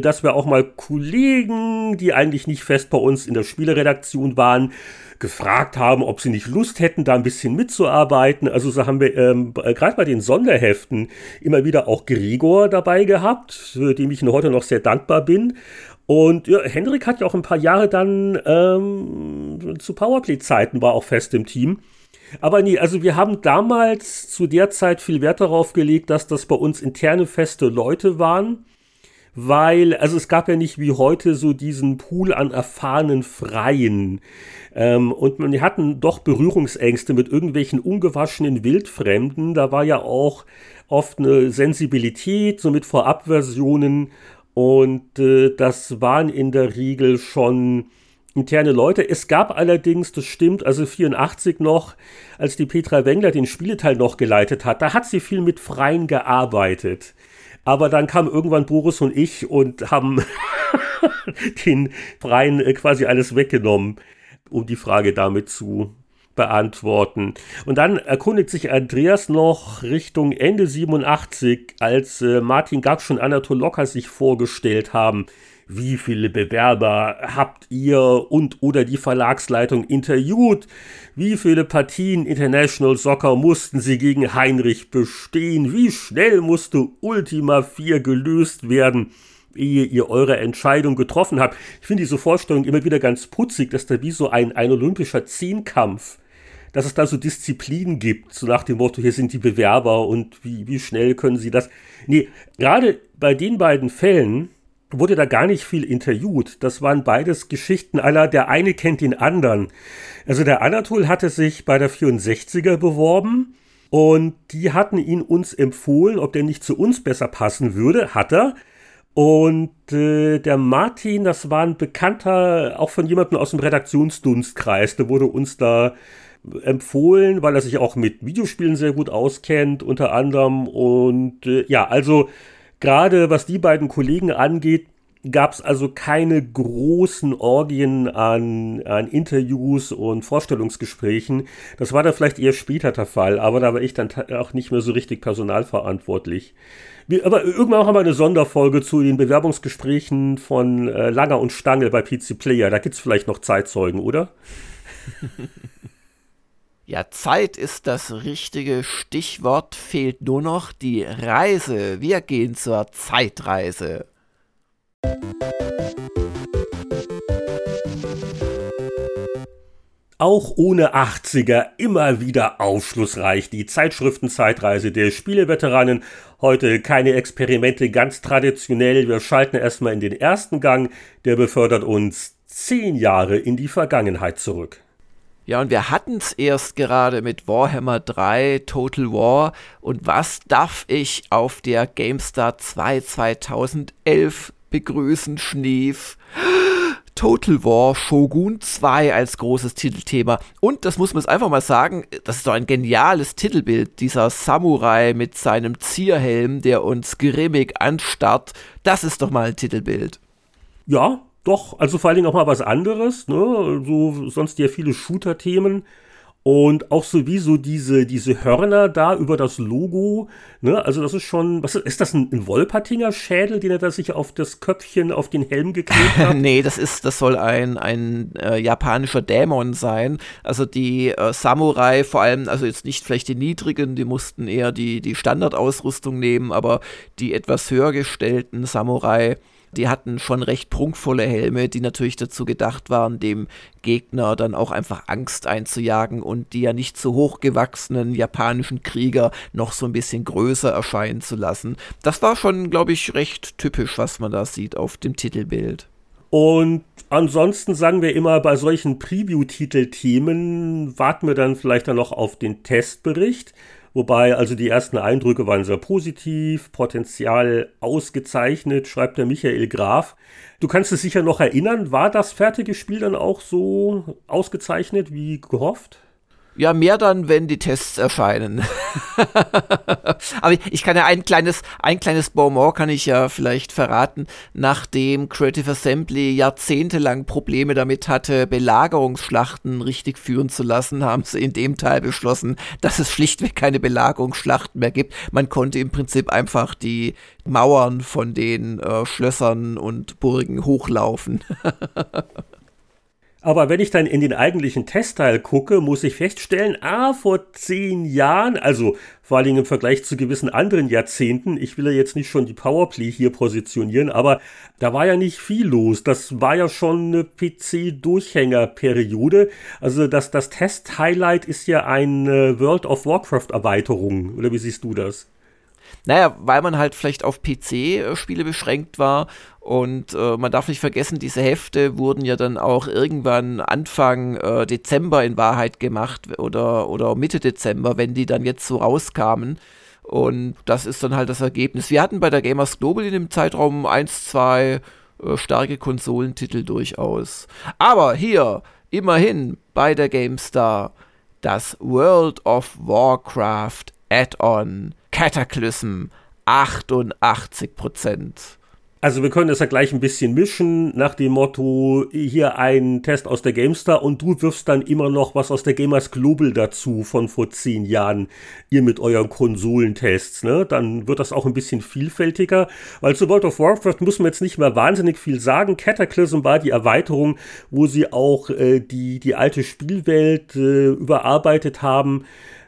dass wir auch mal Kollegen, die eigentlich nicht fest bei uns in der Spieleredaktion waren, gefragt haben, ob sie nicht Lust hätten, da ein bisschen mitzuarbeiten. Also so haben wir ähm, gerade bei den Sonderheften immer wieder auch Gregor dabei gehabt, für dem ich heute noch sehr dankbar bin. Und ja, Hendrik hat ja auch ein paar Jahre dann ähm, zu Powerplay-Zeiten war auch fest im Team. Aber nee, also wir haben damals zu der Zeit viel Wert darauf gelegt, dass das bei uns interne feste Leute waren weil, also es gab ja nicht wie heute so diesen Pool an erfahrenen Freien. Ähm, und wir hatten doch Berührungsängste mit irgendwelchen ungewaschenen Wildfremden. Da war ja auch oft eine Sensibilität, so mit Vorabversionen. Und äh, das waren in der Regel schon interne Leute. Es gab allerdings, das stimmt, also 84 noch, als die Petra Wengler den Spieleteil noch geleitet hat, da hat sie viel mit Freien gearbeitet. Aber dann kam irgendwann Boris und ich und haben den Freien äh, quasi alles weggenommen, um die Frage damit zu beantworten. Und dann erkundigt sich Andreas noch Richtung Ende 87, als äh, Martin Gabsch und Anatol Locker sich vorgestellt haben wie viele Bewerber habt ihr und oder die Verlagsleitung interviewt? Wie viele Partien International Soccer mussten sie gegen Heinrich bestehen? Wie schnell musste Ultima 4 gelöst werden? ehe ihr eure Entscheidung getroffen habt. Ich finde diese Vorstellung immer wieder ganz putzig, dass da wie so ein, ein olympischer Zehnkampf, dass es da so Disziplinen gibt, so nach dem Motto, hier sind die Bewerber und wie, wie schnell können sie das. Nee, gerade bei den beiden Fällen wurde da gar nicht viel interviewt. Das waren beides Geschichten aller, der eine kennt den anderen. Also der Anatol hatte sich bei der 64er beworben und die hatten ihn uns empfohlen, ob der nicht zu uns besser passen würde, hat er. Und äh, der Martin, das war ein Bekannter, auch von jemandem aus dem Redaktionsdunstkreis, der wurde uns da empfohlen, weil er sich auch mit Videospielen sehr gut auskennt, unter anderem. Und äh, ja, also Gerade was die beiden Kollegen angeht, gab es also keine großen Orgien an, an Interviews und Vorstellungsgesprächen. Das war dann vielleicht eher später der Fall, aber da war ich dann auch nicht mehr so richtig personalverantwortlich. Wir, aber irgendwann haben wir eine Sonderfolge zu den Bewerbungsgesprächen von äh, Langer und Stange bei PC Player. Da gibt es vielleicht noch Zeitzeugen, oder? Ja, Zeit ist das richtige Stichwort, fehlt nur noch die Reise. Wir gehen zur Zeitreise. Auch ohne 80er immer wieder aufschlussreich. Die Zeitschriftenzeitreise der Spieleveteranen. Heute keine Experimente, ganz traditionell. Wir schalten erstmal in den ersten Gang. Der befördert uns zehn Jahre in die Vergangenheit zurück. Ja, und wir hatten es erst gerade mit Warhammer 3 Total War. Und was darf ich auf der GameStar 2 2011 begrüßen, Schneef? Total War Shogun 2 als großes Titelthema. Und das muss man jetzt einfach mal sagen, das ist doch ein geniales Titelbild. Dieser Samurai mit seinem Zierhelm, der uns grimmig anstarrt. Das ist doch mal ein Titelbild. Ja, doch, also vor allen Dingen auch mal was anderes, ne? So sonst ja viele Shooter-Themen. Und auch sowieso diese, diese Hörner da über das Logo, ne, also das ist schon, was ist, ist das ein, ein Wolpertinger Schädel, den er da sich auf das Köpfchen, auf den Helm geklebt hat? nee, das ist, das soll ein, ein äh, japanischer Dämon sein. Also die äh, Samurai, vor allem, also jetzt nicht vielleicht die niedrigen, die mussten eher die, die Standardausrüstung nehmen, aber die etwas höher gestellten Samurai, die hatten schon recht prunkvolle Helme, die natürlich dazu gedacht waren, dem Gegner dann auch einfach Angst einzujagen und die ja nicht so hochgewachsenen japanischen Krieger noch so ein bisschen größer erscheinen zu lassen. Das war schon, glaube ich, recht typisch, was man da sieht auf dem Titelbild. Und ansonsten sagen wir immer, bei solchen Preview-Titelthemen warten wir dann vielleicht dann noch auf den Testbericht. Wobei also die ersten Eindrücke waren sehr positiv, Potenzial ausgezeichnet, schreibt der Michael Graf. Du kannst es sicher noch erinnern, war das fertige Spiel dann auch so ausgezeichnet wie gehofft? Ja, mehr dann, wenn die Tests erscheinen. Aber ich kann ja ein kleines, ein kleines Bonbon kann ich ja vielleicht verraten. Nachdem Creative Assembly jahrzehntelang Probleme damit hatte, Belagerungsschlachten richtig führen zu lassen, haben sie in dem Teil beschlossen, dass es schlichtweg keine Belagerungsschlachten mehr gibt. Man konnte im Prinzip einfach die Mauern von den äh, Schlössern und Burgen hochlaufen. Aber wenn ich dann in den eigentlichen Testteil gucke, muss ich feststellen, ah, vor zehn Jahren, also vor allen Dingen im Vergleich zu gewissen anderen Jahrzehnten, ich will ja jetzt nicht schon die Powerplay hier positionieren, aber da war ja nicht viel los. Das war ja schon eine PC-Durchhängerperiode. Also das, das Test-Highlight ist ja eine World of Warcraft-Erweiterung. Oder wie siehst du das? Naja, weil man halt vielleicht auf PC-Spiele beschränkt war und äh, man darf nicht vergessen, diese Hefte wurden ja dann auch irgendwann Anfang äh, Dezember in Wahrheit gemacht oder, oder Mitte Dezember, wenn die dann jetzt so rauskamen. Und das ist dann halt das Ergebnis. Wir hatten bei der Gamers Global in dem Zeitraum eins, zwei äh, starke Konsolentitel durchaus. Aber hier, immerhin bei der GameStar, das World of Warcraft Add-on Cataclysm 88 Prozent. Also wir können das ja gleich ein bisschen mischen nach dem Motto, hier ein Test aus der GameStar und du wirfst dann immer noch was aus der Gamers Global dazu von vor zehn Jahren, ihr mit euren Konsolentests, ne? Dann wird das auch ein bisschen vielfältiger, weil zu World of Warcraft muss man jetzt nicht mehr wahnsinnig viel sagen. Cataclysm war die Erweiterung, wo sie auch äh, die, die alte Spielwelt äh, überarbeitet haben.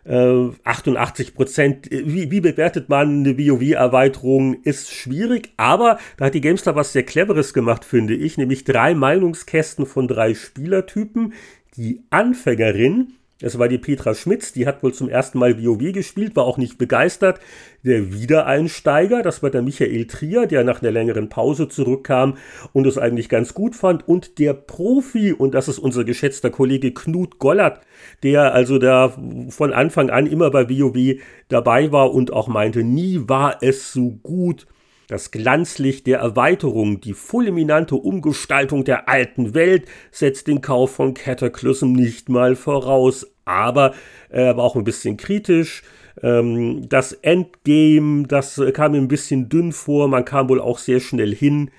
88 äh, Prozent. Wie, wie bewertet man eine WoW-Erweiterung? Ist schwierig, aber da hat die GameStar was sehr Cleveres gemacht, finde ich, nämlich drei Meinungskästen von drei Spielertypen. Die Anfängerin, das war die Petra Schmitz, die hat wohl zum ersten Mal WoW gespielt, war auch nicht begeistert. Der Wiedereinsteiger, das war der Michael Trier, der nach einer längeren Pause zurückkam und es eigentlich ganz gut fand. Und der Profi, und das ist unser geschätzter Kollege Knut Gollert, der also da von Anfang an immer bei WoW dabei war und auch meinte, nie war es so gut das Glanzlicht der Erweiterung, die fulminante Umgestaltung der alten Welt setzt den Kauf von Cataclysm nicht mal voraus, aber er war auch ein bisschen kritisch. Ähm, das Endgame, das kam mir ein bisschen dünn vor, man kam wohl auch sehr schnell hin.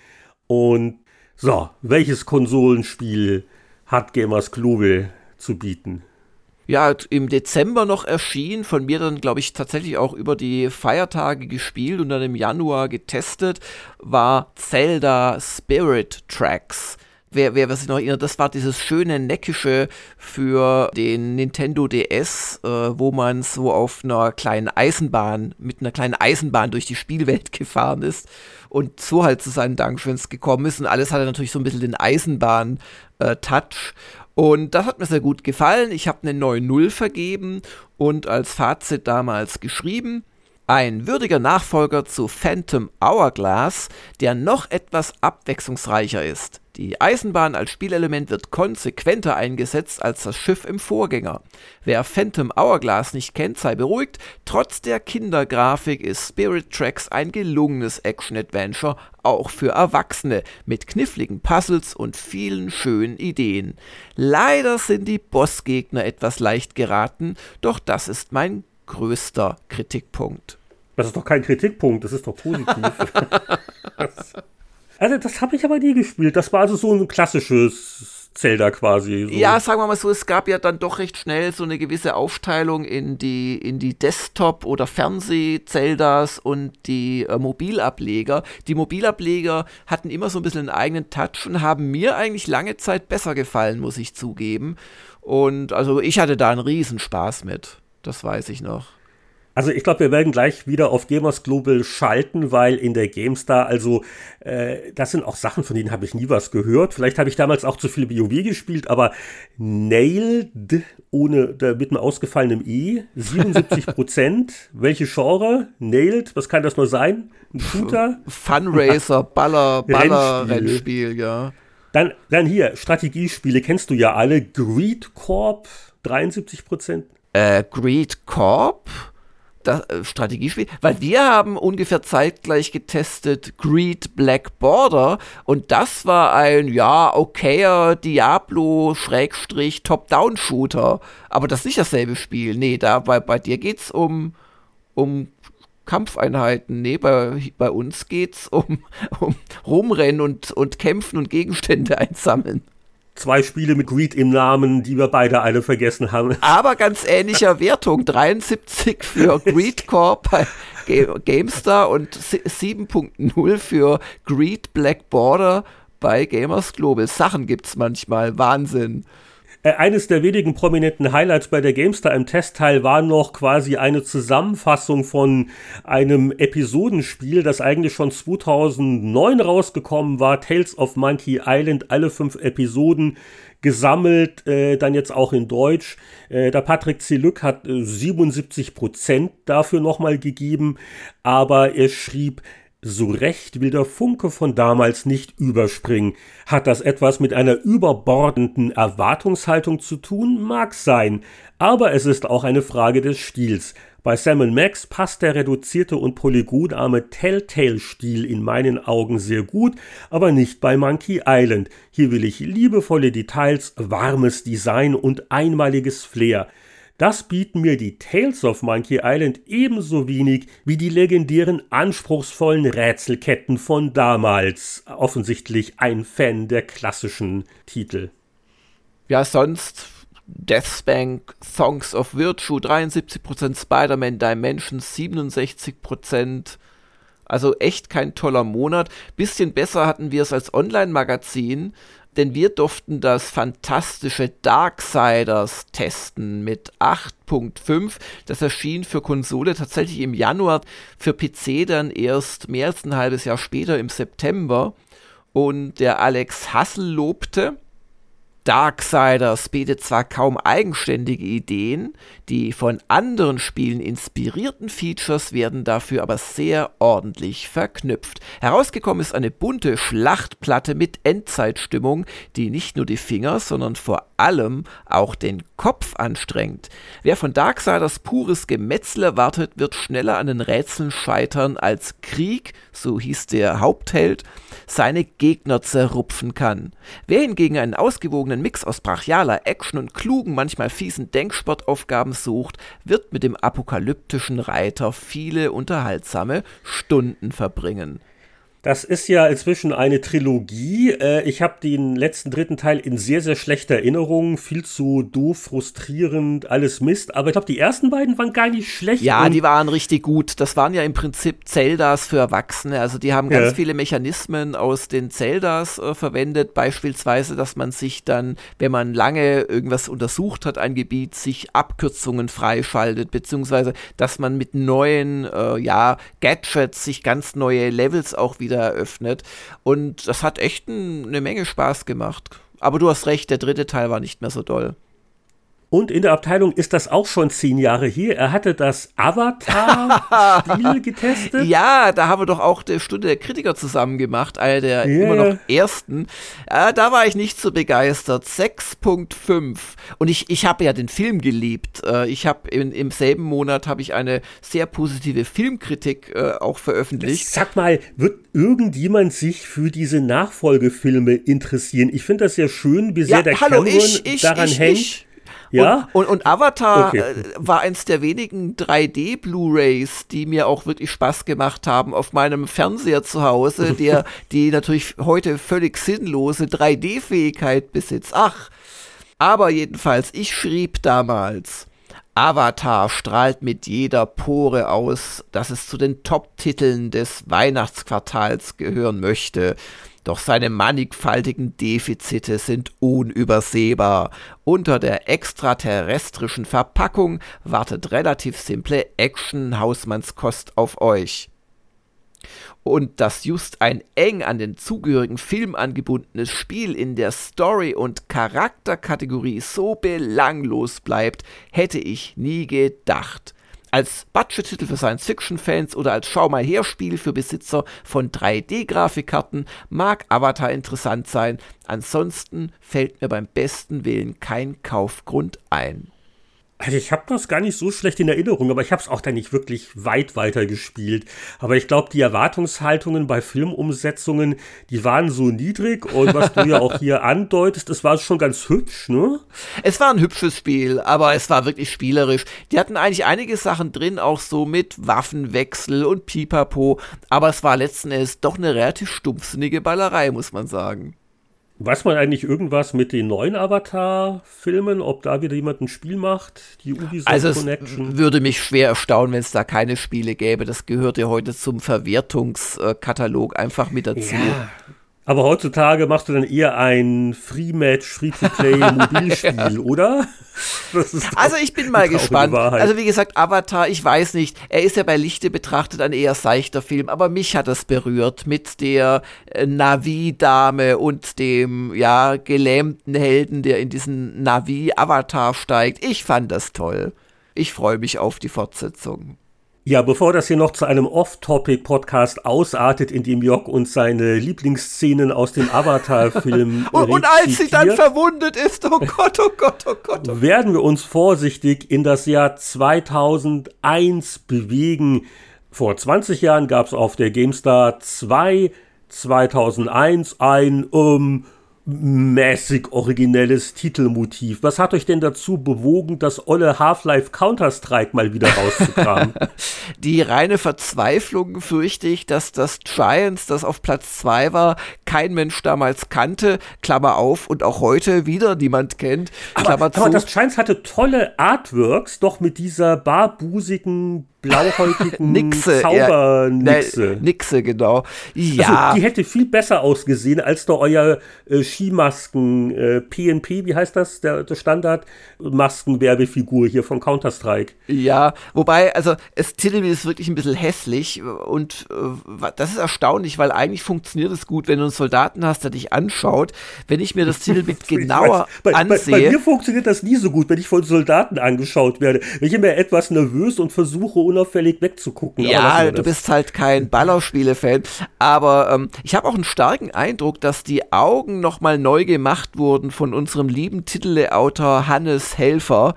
Und so, welches Konsolenspiel hat Gamers Global zu bieten? Ja, im Dezember noch erschien, von mir dann, glaube ich, tatsächlich auch über die Feiertage gespielt und dann im Januar getestet, war Zelda Spirit Tracks. Wer, wer, wer sich noch erinnert, das war dieses schöne Neckische für den Nintendo DS, äh, wo man so auf einer kleinen Eisenbahn, mit einer kleinen Eisenbahn durch die Spielwelt gefahren ist und so halt zu seinen Dankeschöns gekommen ist. Und alles hatte natürlich so ein bisschen den Eisenbahn-Touch. Äh, und das hat mir sehr gut gefallen. Ich habe eine 9.0 vergeben und als Fazit damals geschrieben. Ein würdiger Nachfolger zu Phantom Hourglass, der noch etwas abwechslungsreicher ist. Die Eisenbahn als Spielelement wird konsequenter eingesetzt als das Schiff im Vorgänger. Wer Phantom Hourglass nicht kennt, sei beruhigt. Trotz der Kindergrafik ist Spirit Tracks ein gelungenes Action-Adventure, auch für Erwachsene, mit kniffligen Puzzles und vielen schönen Ideen. Leider sind die Bossgegner etwas leicht geraten, doch das ist mein größter Kritikpunkt. Das ist doch kein Kritikpunkt, das ist doch positiv. Also das habe ich aber nie gespielt. Das war also so ein klassisches Zelda quasi. So. Ja, sagen wir mal so, es gab ja dann doch recht schnell so eine gewisse Aufteilung in die, in die Desktop- oder Fernseh-Zeldas und die äh, Mobilableger. Die Mobilableger hatten immer so ein bisschen einen eigenen Touch und haben mir eigentlich lange Zeit besser gefallen, muss ich zugeben. Und also ich hatte da einen Riesenspaß mit. Das weiß ich noch. Also ich glaube, wir werden gleich wieder auf Gamers Global schalten, weil in der GameStar, also äh, das sind auch Sachen, von denen habe ich nie was gehört. Vielleicht habe ich damals auch zu viel WoW gespielt, aber Nailed, ohne da mit einem ausgefallenen E, 77 Prozent. Welche Genre? Nailed, was kann das nur sein? Ein Shooter? Funracer, Baller, Baller, Rennspiel, Rennspiel ja. Dann, dann hier, Strategiespiele kennst du ja alle. Greed Corp, 73 Prozent. Äh, Greed Corp? Das äh, Strategiespiel, weil wir haben ungefähr zeitgleich getestet Greed Black Border und das war ein, ja, okayer Diablo-Top-Down-Shooter, aber das ist nicht dasselbe Spiel. Nee, da bei, bei dir geht's um, um Kampfeinheiten. Nee, bei, bei uns geht's um, um Rumrennen und, und Kämpfen und Gegenstände einsammeln zwei Spiele mit Greed im Namen, die wir beide alle vergessen haben. Aber ganz ähnlicher Wertung. 73 für Greed Corp bei GameStar und 7.0 für Greed Black Border bei Gamers Global. Sachen gibt's manchmal. Wahnsinn. Äh, eines der wenigen prominenten Highlights bei der GameStar im Testteil war noch quasi eine Zusammenfassung von einem Episodenspiel, das eigentlich schon 2009 rausgekommen war, Tales of Monkey Island, alle fünf Episoden gesammelt, äh, dann jetzt auch in Deutsch. Äh, der Patrick Zelück hat äh, 77 Prozent dafür nochmal gegeben, aber er schrieb, so recht will der Funke von damals nicht überspringen. Hat das etwas mit einer überbordenden Erwartungshaltung zu tun? Mag sein. Aber es ist auch eine Frage des Stils. Bei Sam Max passt der reduzierte und polygonarme Telltale-Stil in meinen Augen sehr gut, aber nicht bei Monkey Island. Hier will ich liebevolle Details, warmes Design und einmaliges Flair. Das bieten mir die Tales of Monkey Island ebenso wenig wie die legendären anspruchsvollen Rätselketten von damals. Offensichtlich ein Fan der klassischen Titel. Ja, sonst Deathspank, Songs of Virtue 73%, Spider-Man Dimensions 67%. Also echt kein toller Monat. Bisschen besser hatten wir es als Online-Magazin denn wir durften das fantastische Darksiders testen mit 8.5. Das erschien für Konsole tatsächlich im Januar, für PC dann erst mehr als ein halbes Jahr später im September. Und der Alex Hassel lobte, Darksiders bietet zwar kaum eigenständige Ideen, die von anderen Spielen inspirierten Features werden dafür aber sehr ordentlich verknüpft. Herausgekommen ist eine bunte Schlachtplatte mit Endzeitstimmung, die nicht nur die Finger, sondern vor allem auch den Kopf anstrengt. Wer von Darksiders pures Gemetzel erwartet, wird schneller an den Rätseln scheitern als Krieg, so hieß der Hauptheld, seine Gegner zerrupfen kann. Wer hingegen einen ausgewogenen Mix aus brachialer Action und klugen, manchmal fiesen Denksportaufgaben sucht, wird mit dem apokalyptischen Reiter viele unterhaltsame Stunden verbringen. Das ist ja inzwischen eine Trilogie. Äh, ich habe den letzten dritten Teil in sehr, sehr schlechter Erinnerung. Viel zu doof, frustrierend, alles Mist. Aber ich glaube, die ersten beiden waren gar nicht schlecht. Ja, die waren richtig gut. Das waren ja im Prinzip Zeldas für Erwachsene. Also die haben ganz ja. viele Mechanismen aus den Zeldas äh, verwendet. Beispielsweise, dass man sich dann, wenn man lange irgendwas untersucht hat, ein Gebiet, sich Abkürzungen freischaltet. Beziehungsweise, dass man mit neuen, äh, ja, Gadgets sich ganz neue Levels auch wieder wieder eröffnet. Und das hat echt ein, eine Menge Spaß gemacht. Aber du hast recht, der dritte Teil war nicht mehr so doll. Und in der Abteilung ist das auch schon zehn Jahre her. Er hatte das Avatar-Spiel getestet. Ja, da haben wir doch auch die Stunde der Kritiker zusammen gemacht, einer der yeah. immer noch ersten. Äh, da war ich nicht so begeistert. 6.5. Und ich, ich habe ja den Film geliebt. Äh, ich habe im selben Monat habe ich eine sehr positive Filmkritik äh, auch veröffentlicht. Sag mal, wird irgendjemand sich für diese Nachfolgefilme interessieren? Ich finde das ja schön, wie sehr ja, der hallo, Cameron ich, ich, daran ich, hängt. Ja? Und, und, und Avatar okay. äh, war eins der wenigen 3D-Blu-Rays, die mir auch wirklich Spaß gemacht haben auf meinem Fernseher zu Hause, der die natürlich heute völlig sinnlose 3D-Fähigkeit besitzt. Ach, aber jedenfalls, ich schrieb damals, Avatar strahlt mit jeder Pore aus, dass es zu den Top-Titeln des Weihnachtsquartals gehören möchte. Doch seine mannigfaltigen Defizite sind unübersehbar. Unter der extraterrestrischen Verpackung wartet relativ simple Action-Hausmannskost auf euch. Und dass just ein eng an den zugehörigen Film angebundenes Spiel in der Story- und Charakterkategorie so belanglos bleibt, hätte ich nie gedacht als Budget-Titel für Science-Fiction-Fans oder als Schau mal her Spiel für Besitzer von 3D-Grafikkarten mag Avatar interessant sein. Ansonsten fällt mir beim besten Willen kein Kaufgrund ein. Also ich habe das gar nicht so schlecht in Erinnerung, aber ich habe es auch dann nicht wirklich weit weiter gespielt. Aber ich glaube, die Erwartungshaltungen bei Filmumsetzungen, die waren so niedrig und was du ja auch hier andeutest, es war schon ganz hübsch, ne? Es war ein hübsches Spiel, aber es war wirklich spielerisch. Die hatten eigentlich einige Sachen drin, auch so mit Waffenwechsel und Pipapo, aber es war letzten Endes doch eine relativ stumpfsinnige Ballerei, muss man sagen. Weiß man eigentlich irgendwas mit den neuen Avatar-Filmen, ob da wieder jemand ein Spiel macht, die Ubisoft also Connection? Es würde mich schwer erstaunen, wenn es da keine Spiele gäbe. Das gehört ja heute zum Verwertungskatalog einfach mit dazu. Ja. Aber heutzutage machst du dann eher ein Free-Match, Free-to-Play-Mobilspiel, oder? also ich bin mal gespannt. Wahrheit. Also wie gesagt, Avatar, ich weiß nicht. Er ist ja bei Lichte betrachtet ein eher seichter Film, aber mich hat das berührt mit der äh, Navi-Dame und dem ja gelähmten Helden, der in diesen Navi-Avatar steigt. Ich fand das toll. Ich freue mich auf die Fortsetzung. Ja, bevor das hier noch zu einem Off-Topic-Podcast ausartet, in dem Jörg uns seine Lieblingsszenen aus dem Avatar-Film und, und als sie dann verwundet ist, oh Gott, oh Gott, oh Gott. Oh. Werden wir uns vorsichtig in das Jahr 2001 bewegen. Vor 20 Jahren gab es auf der GameStar 2 2001 ein um, mäßig originelles Titelmotiv. Was hat euch denn dazu bewogen, das olle Half-Life Counter-Strike mal wieder rauszukramen? Die reine Verzweiflung fürchte ich, dass das Giants, das auf Platz 2 war, kein Mensch damals kannte, Klammer auf, und auch heute wieder niemand kennt, Klammer aber, zu. Aber das Giants hatte tolle Artworks, doch mit dieser barbusigen blauhäutigen Nixe, Zaubernixe. Ja, Nixe, genau. Ja. Also, die hätte viel besser ausgesehen als da euer äh, Skimasken, äh, PNP, wie heißt das, der, der Standard-Masken-Werbefigur hier von Counter-Strike. Ja, wobei, also es Titelbild ist wirklich ein bisschen hässlich und äh, das ist erstaunlich, weil eigentlich funktioniert es gut, wenn du einen Soldaten hast, der dich anschaut. Wenn ich mir das Titelbild genauer bei, ansehe. Bei, bei, mir funktioniert das nie so gut, wenn ich von Soldaten angeschaut werde. Wenn ich immer etwas nervös und versuche, unauffällig wegzugucken. Ja, du bist halt kein Ballerspiele-Fan. Aber ähm, ich habe auch einen starken Eindruck, dass die Augen nochmal neu gemacht wurden von unserem lieben Titelautor Hannes Helfer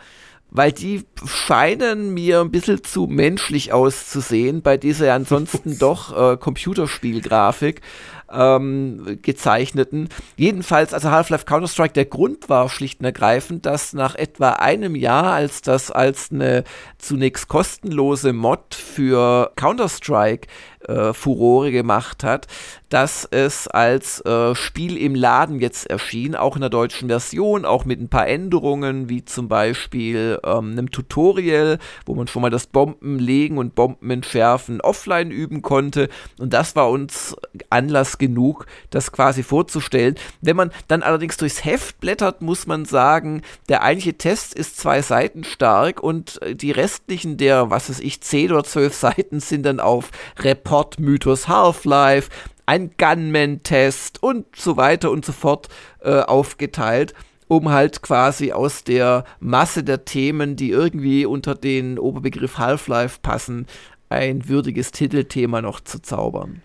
weil die scheinen mir ein bisschen zu menschlich auszusehen bei dieser ansonsten doch äh, Computerspielgrafik ähm, gezeichneten. Jedenfalls, also Half-Life Counter-Strike, der Grund war schlicht und ergreifend, dass nach etwa einem Jahr, als das als eine zunächst kostenlose Mod für Counter-Strike äh, Furore gemacht hat, dass es als äh, Spiel im Laden jetzt erschien, auch in der deutschen Version, auch mit ein paar Änderungen, wie zum Beispiel ähm, einem Tutorial, wo man schon mal das Bombenlegen und Bombenentschärfen offline üben konnte. Und das war uns Anlass genug, das quasi vorzustellen. Wenn man dann allerdings durchs Heft blättert, muss man sagen, der eigentliche Test ist zwei Seiten stark und die restlichen der, was weiß ich, zehn oder zwölf Seiten sind dann auf Report Mythos Half-Life, ein Gunman-Test und so weiter und so fort äh, aufgeteilt. um halt quasi aus der Masse der Themen, die irgendwie unter den Oberbegriff Half-Life passen, ein würdiges Titelthema noch zu zaubern.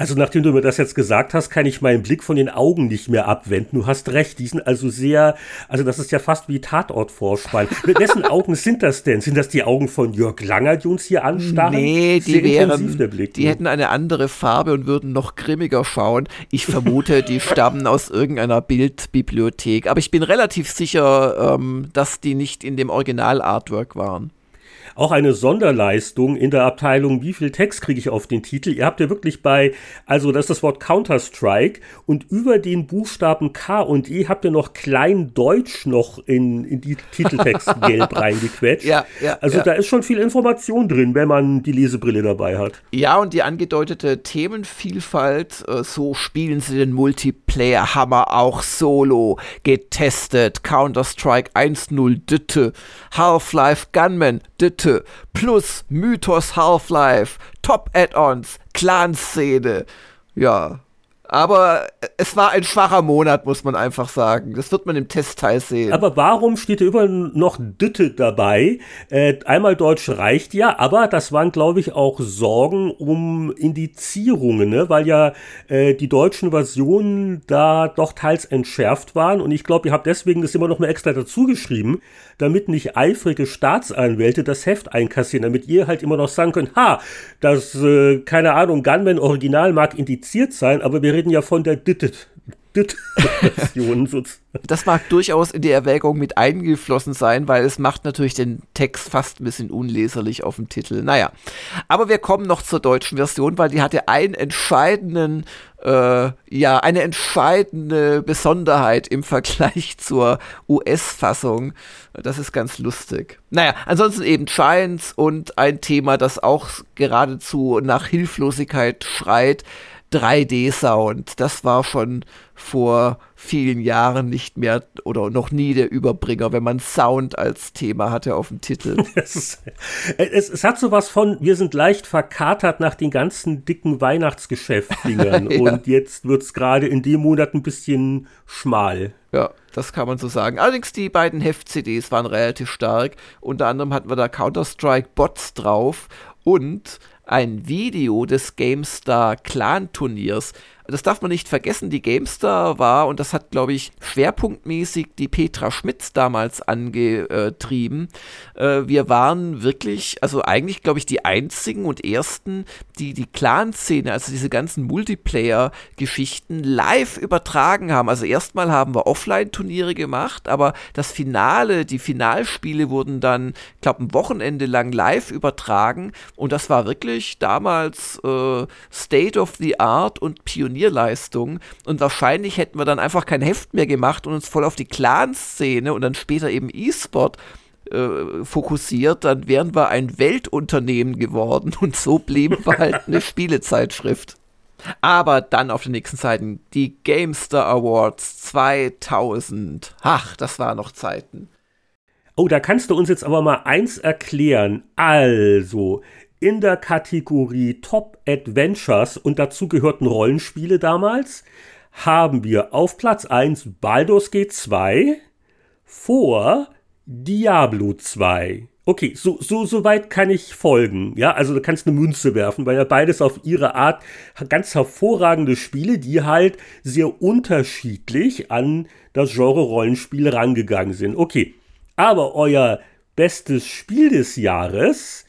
Also nachdem du mir das jetzt gesagt hast, kann ich meinen Blick von den Augen nicht mehr abwenden. Du hast recht, die sind also sehr, also das ist ja fast wie Tatortvorspann. Mit wessen Augen sind das denn? Sind das die Augen von Jörg Langer, die uns hier anstarren? Nee, die sehr wären, Blick, die ne? hätten eine andere Farbe und würden noch grimmiger schauen. Ich vermute, die stammen aus irgendeiner Bildbibliothek. Aber ich bin relativ sicher, ähm, dass die nicht in dem Original-Artwork waren auch eine Sonderleistung in der Abteilung, wie viel Text kriege ich auf den Titel. Ihr habt ja wirklich bei, also das ist das Wort Counter-Strike und über den Buchstaben K und E habt ihr noch Kleindeutsch noch in, in die Titeltext gelb reingequetscht. Ja, ja, also ja. da ist schon viel Information drin, wenn man die Lesebrille dabei hat. Ja, und die angedeutete Themenvielfalt, äh, so spielen sie den Multiplayer-Hammer auch solo, getestet, Counter-Strike 1.0 Ditte, Half-Life Gunman Ditte, plus Mythos Half-Life, Top-Add-ons, Clan-Szene. Ja, aber es war ein schwacher Monat, muss man einfach sagen. Das wird man im Testteil sehen. Aber warum steht da überall noch Dütte dabei? Äh, einmal Deutsch reicht ja, aber das waren, glaube ich, auch Sorgen um Indizierungen, ne? weil ja äh, die deutschen Versionen da doch teils entschärft waren. Und ich glaube, ihr habt deswegen das immer noch mal extra dazu geschrieben, damit nicht eifrige Staatsanwälte das Heft einkassieren, damit ihr halt immer noch sagen könnt, ha, das, äh, keine Ahnung, Gunman Original mag indiziert sein, aber wir reden ja von der Dittet. Das mag durchaus in die Erwägung mit eingeflossen sein, weil es macht natürlich den Text fast ein bisschen unleserlich auf dem Titel. Naja, aber wir kommen noch zur deutschen Version, weil die hatte einen entscheidenden, äh, ja, eine entscheidende Besonderheit im Vergleich zur US-Fassung. Das ist ganz lustig. Naja, ansonsten eben Giants und ein Thema, das auch geradezu nach Hilflosigkeit schreit. 3D-Sound. Das war schon vor vielen Jahren nicht mehr oder noch nie der Überbringer, wenn man Sound als Thema hatte auf dem Titel. es, es, es, hat sowas von, wir sind leicht verkatert nach den ganzen dicken Weihnachtsgeschäftdingern ja. und jetzt wird es gerade in dem Monat ein bisschen schmal. Ja, das kann man so sagen. Allerdings die beiden Heft-CDs waren relativ stark. Unter anderem hatten wir da Counter-Strike Bots drauf und ein Video des GameStar Clan Turniers das darf man nicht vergessen, die GameStar war, und das hat, glaube ich, schwerpunktmäßig die Petra Schmitz damals angetrieben. Äh, wir waren wirklich, also eigentlich, glaube ich, die einzigen und ersten, die die Clan-Szene, also diese ganzen Multiplayer-Geschichten live übertragen haben. Also erstmal haben wir Offline-Turniere gemacht, aber das Finale, die Finalspiele wurden dann, ich glaube, ein Wochenende lang live übertragen und das war wirklich damals äh, State of the Art und Pionier Pionierleistung und wahrscheinlich hätten wir dann einfach kein Heft mehr gemacht und uns voll auf die Clan-Szene und dann später eben E-Sport äh, fokussiert, dann wären wir ein Weltunternehmen geworden und so blieben wir halt eine Spielezeitschrift. Aber dann auf den nächsten Seiten die GameStar Awards 2000. Ach, das waren noch Zeiten. Oh, da kannst du uns jetzt aber mal eins erklären. Also, in der Kategorie Top Adventures und dazu gehörten Rollenspiele damals, haben wir auf Platz 1 Baldur's Gate 2 vor Diablo 2. Okay, so, so, so weit kann ich folgen. Ja, also du kannst eine Münze werfen, weil ja beides auf ihre Art ganz hervorragende Spiele, die halt sehr unterschiedlich an das Genre Rollenspiel rangegangen sind. Okay, aber euer bestes Spiel des Jahres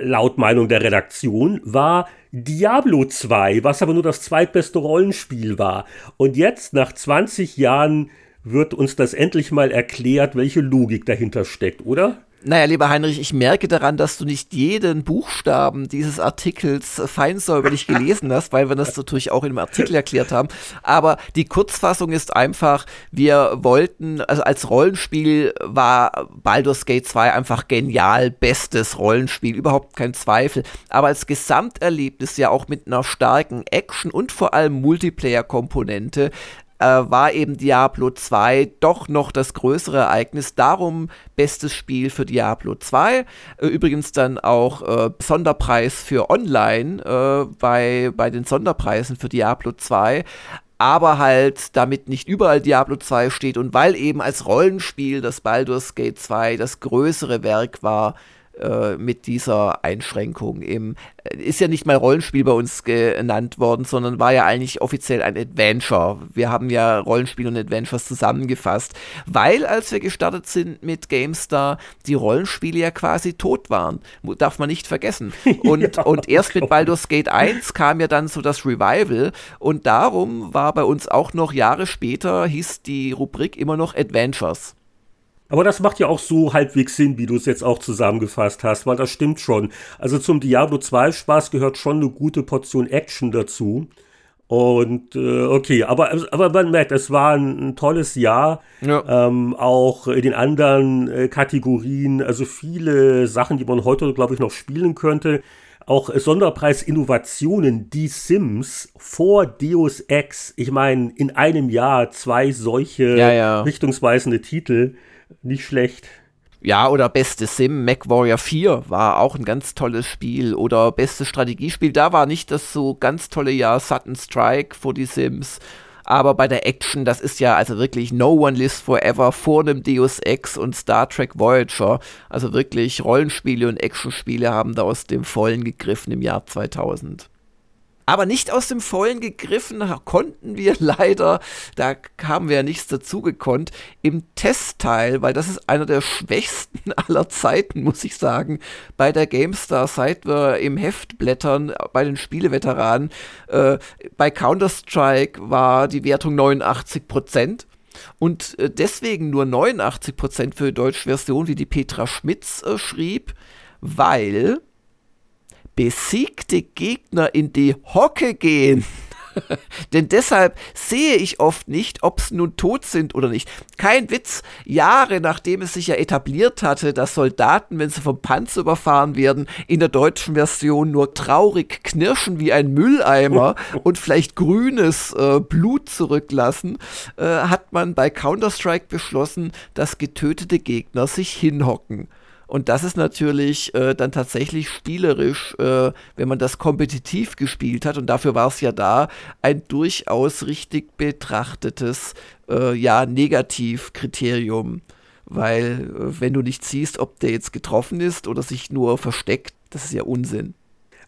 laut Meinung der Redaktion, war Diablo 2, was aber nur das zweitbeste Rollenspiel war. Und jetzt, nach 20 Jahren, wird uns das endlich mal erklärt, welche Logik dahinter steckt, oder? Naja, lieber Heinrich, ich merke daran, dass du nicht jeden Buchstaben dieses Artikels feinsäuberlich gelesen hast, weil wir das natürlich auch in dem Artikel erklärt haben. Aber die Kurzfassung ist einfach, wir wollten, also als Rollenspiel war Baldur's Gate 2 einfach genial, bestes Rollenspiel, überhaupt kein Zweifel. Aber als Gesamterlebnis ja auch mit einer starken Action und vor allem Multiplayer-Komponente äh, war eben Diablo 2 doch noch das größere Ereignis. Darum bestes Spiel für Diablo 2. Äh, übrigens dann auch äh, Sonderpreis für Online äh, bei, bei den Sonderpreisen für Diablo 2. aber halt damit nicht überall Diablo 2 steht und weil eben als Rollenspiel das Baldur's Gate 2 das größere Werk war, äh, mit dieser Einschränkung. Im, äh, ist ja nicht mal Rollenspiel bei uns genannt worden, sondern war ja eigentlich offiziell ein Adventure. Wir haben ja Rollenspiel und Adventures zusammengefasst, weil als wir gestartet sind mit GameStar, die Rollenspiele ja quasi tot waren. Darf man nicht vergessen. Und, ja, und erst mit Baldur's Gate 1 kam ja dann so das Revival und darum war bei uns auch noch Jahre später, hieß die Rubrik immer noch Adventures. Aber das macht ja auch so halbwegs Sinn, wie du es jetzt auch zusammengefasst hast, weil das stimmt schon. Also zum Diablo 2 Spaß gehört schon eine gute Portion Action dazu. Und äh, okay, aber, aber man merkt, es war ein, ein tolles Jahr. Ja. Ähm, auch in den anderen äh, Kategorien, also viele Sachen, die man heute, glaube ich, noch spielen könnte. Auch äh, Sonderpreis Innovationen, die Sims vor Deus Ex. Ich meine, in einem Jahr zwei solche ja, ja. richtungsweisende Titel nicht schlecht. Ja, oder beste Sim, MacWarrior 4 war auch ein ganz tolles Spiel. Oder bestes Strategiespiel, da war nicht das so ganz tolle Jahr Sudden Strike vor die Sims. Aber bei der Action, das ist ja also wirklich No One Lives Forever vor einem Deus Ex und Star Trek Voyager. Also wirklich Rollenspiele und Actionspiele haben da aus dem Vollen gegriffen im Jahr 2000 aber nicht aus dem Vollen gegriffen konnten wir leider, da haben wir ja nichts dazu gekonnt, im Testteil, weil das ist einer der schwächsten aller Zeiten, muss ich sagen, bei der GameStar, seit wir im Heft blättern, bei den Spieleveteranen. Äh, bei Counter-Strike war die Wertung 89 Prozent. Und äh, deswegen nur 89% für die deutsche Version, wie die Petra Schmitz äh, schrieb, weil besiegte Gegner in die Hocke gehen. Denn deshalb sehe ich oft nicht, ob sie nun tot sind oder nicht. Kein Witz, Jahre nachdem es sich ja etabliert hatte, dass Soldaten, wenn sie vom Panzer überfahren werden, in der deutschen Version nur traurig knirschen wie ein Mülleimer und vielleicht grünes äh, Blut zurücklassen, äh, hat man bei Counter-Strike beschlossen, dass getötete Gegner sich hinhocken. Und das ist natürlich äh, dann tatsächlich spielerisch, äh, wenn man das kompetitiv gespielt hat, und dafür war es ja da, ein durchaus richtig betrachtetes, äh, ja, Negativkriterium. Weil, äh, wenn du nicht siehst, ob der jetzt getroffen ist oder sich nur versteckt, das ist ja Unsinn.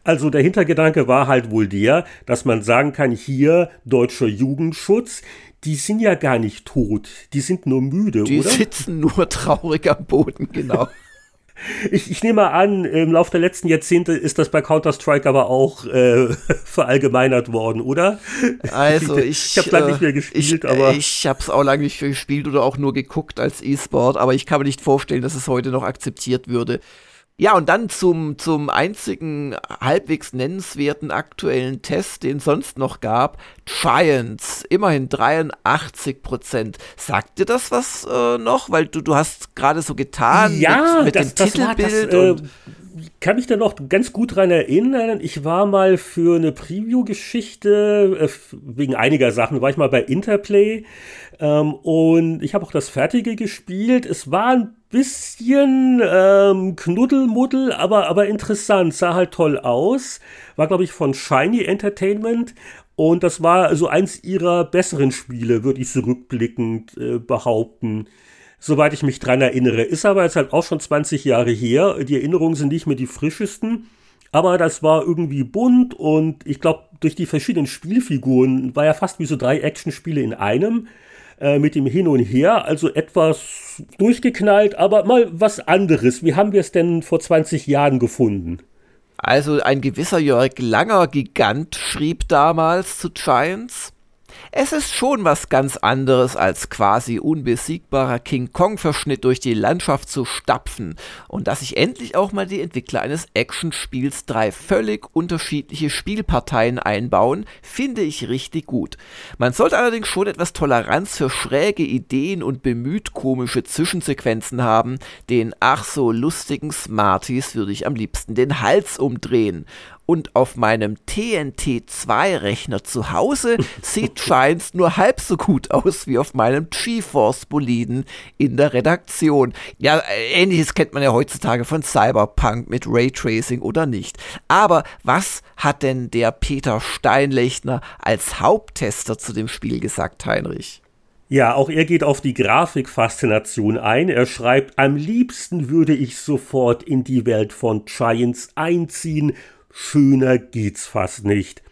Also der Hintergedanke war halt wohl der, dass man sagen kann, hier deutscher Jugendschutz, die sind ja gar nicht tot, die sind nur müde, die oder? Die sitzen nur traurig am Boden, genau. Ich, ich nehme an, im Laufe der letzten Jahrzehnte ist das bei Counter-Strike aber auch äh, verallgemeinert worden, oder? Also ich, ich habe lange nicht mehr äh, gespielt, ich, aber ich habe es auch lange nicht gespielt oder auch nur geguckt als E-Sport, aber ich kann mir nicht vorstellen, dass es heute noch akzeptiert würde. Ja, und dann zum, zum einzigen halbwegs nennenswerten aktuellen Test, den es sonst noch gab. Giants, immerhin 83 Prozent. Sagt dir das was äh, noch? Weil du, du hast gerade so getan ja, mit, mit das, dem das Titelbild. War das, äh, kann mich da noch ganz gut dran erinnern. Ich war mal für eine Preview-Geschichte, äh, wegen einiger Sachen, war ich mal bei Interplay ähm, und ich habe auch das Fertige gespielt. Es war ein bisschen ähm, Knuddelmuddel, aber, aber interessant, sah halt toll aus. War, glaube ich, von Shiny Entertainment. Und das war so eins ihrer besseren Spiele, würde ich zurückblickend äh, behaupten. Soweit ich mich dran erinnere. Ist aber jetzt halt auch schon 20 Jahre her. Die Erinnerungen sind nicht mehr die frischesten. Aber das war irgendwie bunt und ich glaube, durch die verschiedenen Spielfiguren war ja fast wie so drei Actionspiele in einem. Äh, mit dem Hin und Her, also etwas durchgeknallt, aber mal was anderes. Wie haben wir es denn vor 20 Jahren gefunden? Also ein gewisser Jörg Langer Gigant schrieb damals zu Giants, es ist schon was ganz anderes als quasi unbesiegbarer King Kong-Verschnitt durch die Landschaft zu stapfen und dass sich endlich auch mal die Entwickler eines Actionspiels drei völlig unterschiedliche Spielparteien einbauen, finde ich richtig gut. Man sollte allerdings schon etwas Toleranz für schräge Ideen und bemüht komische Zwischensequenzen haben, den ach so lustigen Smarties würde ich am liebsten den Hals umdrehen Und auf meinem TNT2-Rechner zu Hause sieht Giants nur halb so gut aus wie auf meinem GeForce-Boliden in der Redaktion. Ja, ähnliches kennt man ja heutzutage von Cyberpunk mit Raytracing oder nicht. Aber was hat denn der Peter Steinlechner als Haupttester zu dem Spiel gesagt, Heinrich? Ja, auch er geht auf die Grafikfaszination ein. Er schreibt, am liebsten würde ich sofort in die Welt von Giants einziehen schöner geht's fast nicht.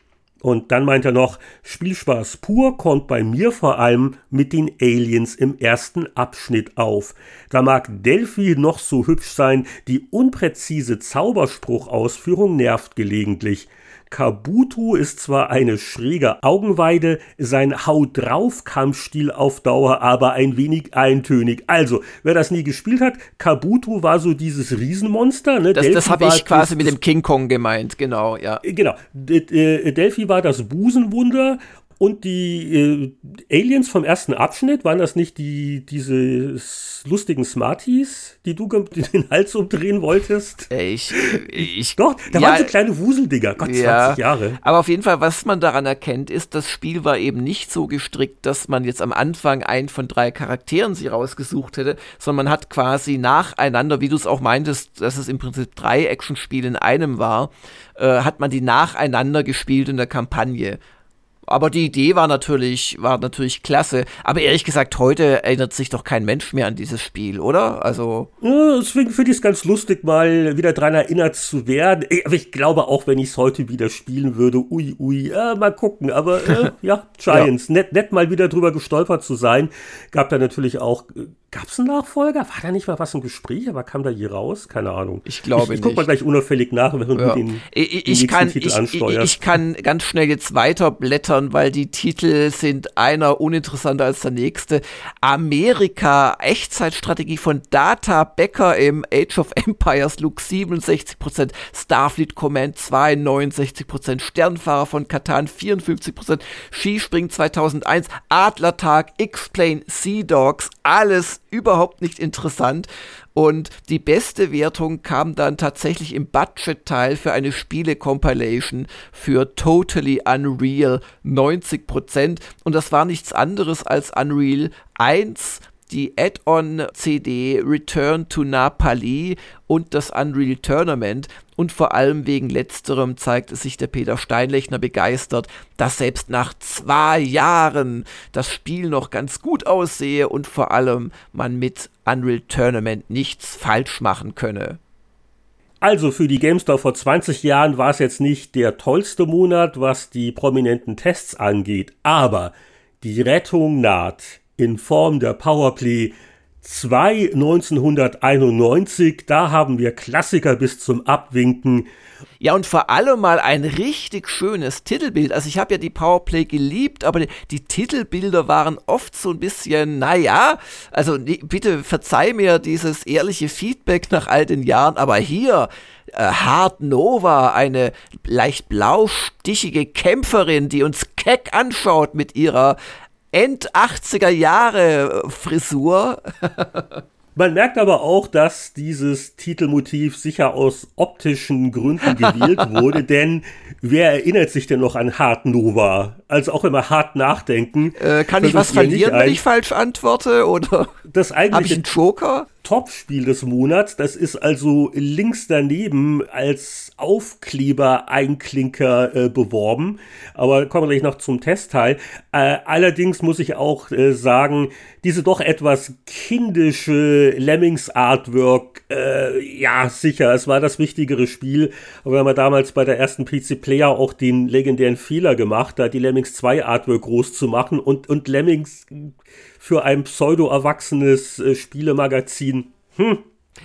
Und dann meint er noch, Spielspaß pur kommt bei mir vor allem mit den Aliens im ersten Abschnitt auf. Da mag Delphi noch so hübsch sein, die unpräzise Zauberspruchausführung nervt gelegentlich. Kabuto ist zwar eine schräge Augenweide, sein Haut drauf Kampfstil auf Dauer aber ein wenig eintönig. Also, wer das nie gespielt hat, Kabuto war so dieses Riesenmonster. Ne? Das, das habe ich quasi mit dem King Kong gemeint, genau, ja. Genau. Äh, Delphi war das Busenwunder und die äh, Aliens vom ersten Abschnitt, waren das nicht die, diese lustigen Smarties, die du den Hals umdrehen wolltest? Ich, ich Doch, da ja, waren so kleine Wuseldinger, Gott, ja, 20 Jahre. Aber auf jeden Fall, was man daran erkennt, ist, das Spiel war eben nicht so gestrickt, dass man jetzt am Anfang einen von drei Charakteren sie rausgesucht hätte, sondern man hat quasi nacheinander, wie du es auch meintest, dass es im Prinzip drei Actionspiele in einem war, äh, hat man die nacheinander gespielt in der Kampagne. Aber die Idee war natürlich, war natürlich klasse. Aber ehrlich gesagt, heute erinnert sich doch kein Mensch mehr an dieses Spiel, oder? Also. Ja, deswegen finde ich es ganz lustig, mal wieder dran erinnert zu werden. Aber ich glaube auch, wenn ich es heute wieder spielen würde, ui, ui, äh, mal gucken. Aber äh, ja, Giants, ja. Nett, nett mal wieder drüber gestolpert zu sein. Gab da natürlich auch äh, Gab es einen Nachfolger? War da nicht mal was im Gespräch, aber kam da je raus? Keine Ahnung. Ich glaube ich, ich guck mal gleich unauffällig nach, wenn ja. du den, ich, den ich kann, Titel ich, ansteuerst. Ich, ich kann ganz schnell jetzt weiterblättern, weil die Titel sind einer uninteressanter als der nächste. Amerika, Echtzeitstrategie von Data Becker im Age of Empires, Luke 67%, Starfleet Command 2 69%, Sternfahrer von Katan 54%, Skispring 2001, Adlertag, X-Plane, Sea Dogs, alles überhaupt nicht interessant. Und die beste Wertung kam dann tatsächlich im Budget-Teil für eine Spiele-Compilation für Totally Unreal 90%. Und das war nichts anderes als Unreal 1 die Add-on-CD Return to Napali und das Unreal Tournament. Und vor allem wegen letzterem zeigte sich der Peter Steinlechner begeistert, dass selbst nach zwei Jahren das Spiel noch ganz gut aussehe und vor allem man mit Unreal Tournament nichts falsch machen könne. Also für die GameStop vor 20 Jahren war es jetzt nicht der tollste Monat, was die prominenten Tests angeht, aber die Rettung naht in Form der Powerplay 2 1991. Da haben wir Klassiker bis zum Abwinken. Ja, und vor allem mal ein richtig schönes Titelbild. Also ich habe ja die Powerplay geliebt, aber die, die, Titelbilder waren oft so ein bisschen, naja, also bitte verzeih mir dieses ehrliche Feedback nach all den Jahren, aber hier äh, Hard Nova, eine leicht blaustichige Kämpferin, die uns keck anschaut mit ihrer End-80er Jahre Frisur. Man merkt aber auch, dass dieses Titelmotiv sicher aus optischen Gründen gewählt wurde, denn wer erinnert sich denn noch an Hard Nova? Also auch immer hart nachdenken. Äh, kann ich was verlieren, wenn ich falsch antworte? Oder das habe ich einen Joker? Topspiel des Monats. Das ist also links daneben als Aufkleber-Einklinker äh, beworben. Aber kommen wir gleich noch zum Testteil. Äh, allerdings muss ich auch äh, sagen, diese doch etwas kindische Lemmings-Artwork, äh, ja, sicher, es war das wichtigere Spiel. Aber wir haben ja damals bei der ersten PC Player auch den legendären Fehler gemacht, da die Lemmings 2 Artwork groß zu machen und, und Lemmings für ein pseudo-erwachsenes äh, Spielemagazin. Hm.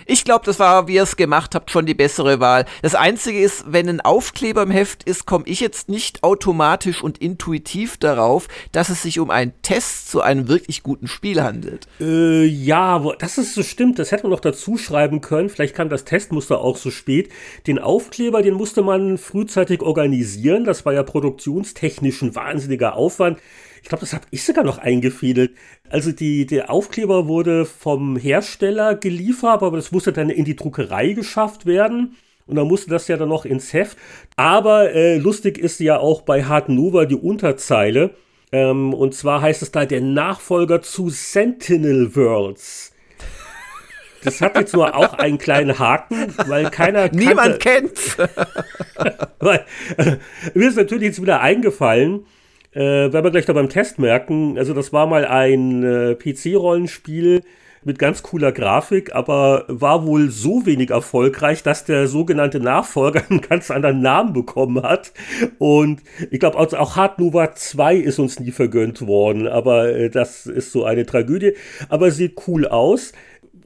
Ich glaube, das war, wie ihr es gemacht habt, schon die bessere Wahl. Das Einzige ist, wenn ein Aufkleber im Heft ist, komme ich jetzt nicht automatisch und intuitiv darauf, dass es sich um einen Test zu einem wirklich guten Spiel handelt. Äh, ja, das ist so stimmt. Das hätte man noch dazu schreiben können. Vielleicht kam das Testmuster auch so spät. Den Aufkleber, den musste man frühzeitig organisieren. Das war ja produktionstechnisch ein wahnsinniger Aufwand. Ich glaube, das habe ich sogar noch eingefädelt. Also die, der Aufkleber wurde vom Hersteller geliefert, aber das musste dann in die Druckerei geschafft werden. Und dann musste das ja dann noch ins Heft. Aber äh, lustig ist ja auch bei Hard Nova die Unterzeile. Ähm, und zwar heißt es da der Nachfolger zu Sentinel Worlds. Das hat jetzt nur auch einen kleinen Haken, weil keiner Niemand kennt's. weil, äh, mir ist natürlich jetzt wieder eingefallen, äh, werden wir gleich da beim Test merken. Also das war mal ein äh, PC-Rollenspiel mit ganz cooler Grafik, aber war wohl so wenig erfolgreich, dass der sogenannte Nachfolger einen ganz anderen Namen bekommen hat. Und ich glaube, auch, auch Hard Nova 2 ist uns nie vergönnt worden, aber äh, das ist so eine Tragödie. Aber sieht cool aus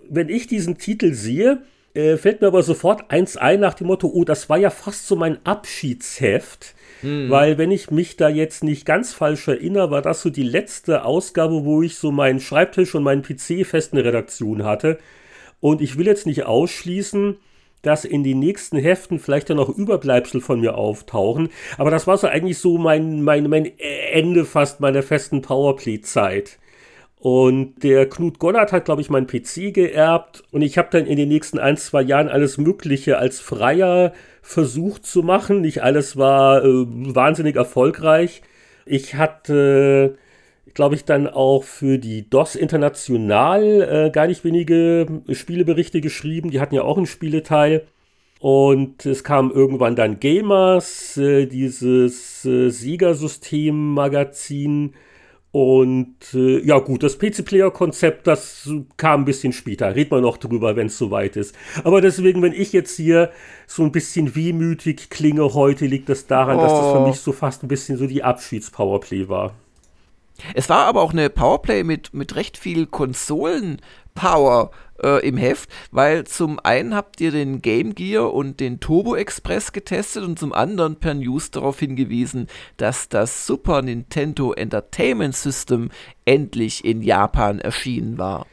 wenn ich diesen Titel sehe, äh, fällt mir aber sofort eins ein nach dem Motto, oh, das war ja fast so mein Abschiedsheft. Mhm. Weil, wenn ich mich da jetzt nicht ganz falsch erinnere, war das so die letzte Ausgabe, wo ich so meinen Schreibtisch und meinen PC fest in der Redaktion hatte. Und ich will jetzt nicht ausschließen, dass in den nächsten Heften vielleicht dann noch Überbleibsel von mir auftauchen. Aber das war so eigentlich so mein, mein, mein Ende fast meiner festen Powerplay-Zeit. Und der Knut Gollert hat, glaube ich, meinen PC geerbt. Und ich habe dann in den nächsten ein, zwei Jahren alles Mögliche als Freier versucht zu machen. Nicht alles war äh, wahnsinnig erfolgreich. Ich hatte, glaube ich, dann auch für die DOS International äh, gar nicht wenige Spieleberichte geschrieben. Die hatten ja auch einen Spieleteil. Und es kam irgendwann dann Gamers, äh, dieses äh, Siegersystem-Magazin und äh, ja gut, das PC-Player-Konzept, das kam ein bisschen später. Red mal noch drüber, wenn es soweit ist. Aber deswegen, wenn ich jetzt hier so ein bisschen wehmütig klinge heute, liegt das daran, oh. dass das für oh. mich so fast ein bisschen so die Abschieds-Powerplay war. Es war aber auch eine Powerplay mit, mit recht viel Konsolen-Power äh, im Heft, weil zum einen habt ihr den Game Gear und den Turbo Express getestet und zum anderen per News darauf hingewiesen, dass das Super Nintendo Entertainment System endlich in Japan erschienen war.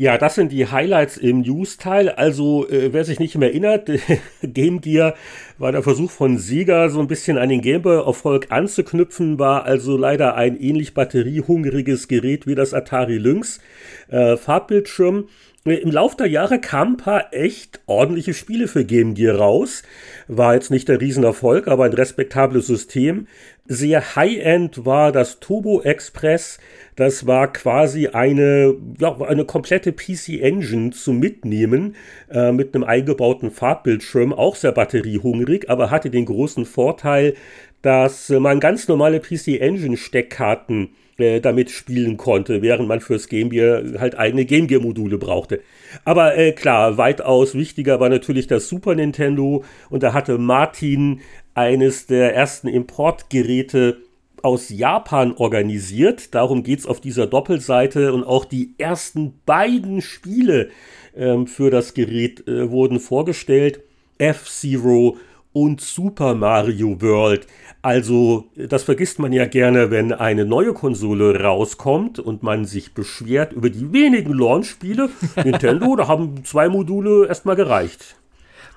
Ja, das sind die Highlights im News-Teil. Also, äh, wer sich nicht mehr erinnert, Game Gear war der Versuch von Sega, so ein bisschen an den Game Boy-Erfolg anzuknüpfen, war also leider ein ähnlich batteriehungriges Gerät wie das Atari Lynx. Äh, Farbbildschirm im Laufe der Jahre kamen ein paar echt ordentliche Spiele für Game Gear raus. War jetzt nicht der Riesenerfolg, aber ein respektables System. Sehr High-End war das Turbo Express. Das war quasi eine, ja, eine komplette PC-Engine zum Mitnehmen äh, mit einem eingebauten Farbbildschirm, auch sehr batteriehungrig, aber hatte den großen Vorteil, dass man ganz normale PC-Engine-Steckkarten äh, damit spielen konnte, während man fürs Game Gear halt eigene Game Gear Module brauchte. Aber äh, klar, weitaus wichtiger war natürlich das Super Nintendo und da hatte Martin eines der ersten Importgeräte aus Japan organisiert. Darum geht's auf dieser Doppelseite und auch die ersten beiden Spiele ähm, für das Gerät äh, wurden vorgestellt. F-Zero und Super Mario World. Also, das vergisst man ja gerne, wenn eine neue Konsole rauskommt und man sich beschwert über die wenigen Launch-Spiele. Nintendo, da haben zwei Module erstmal gereicht.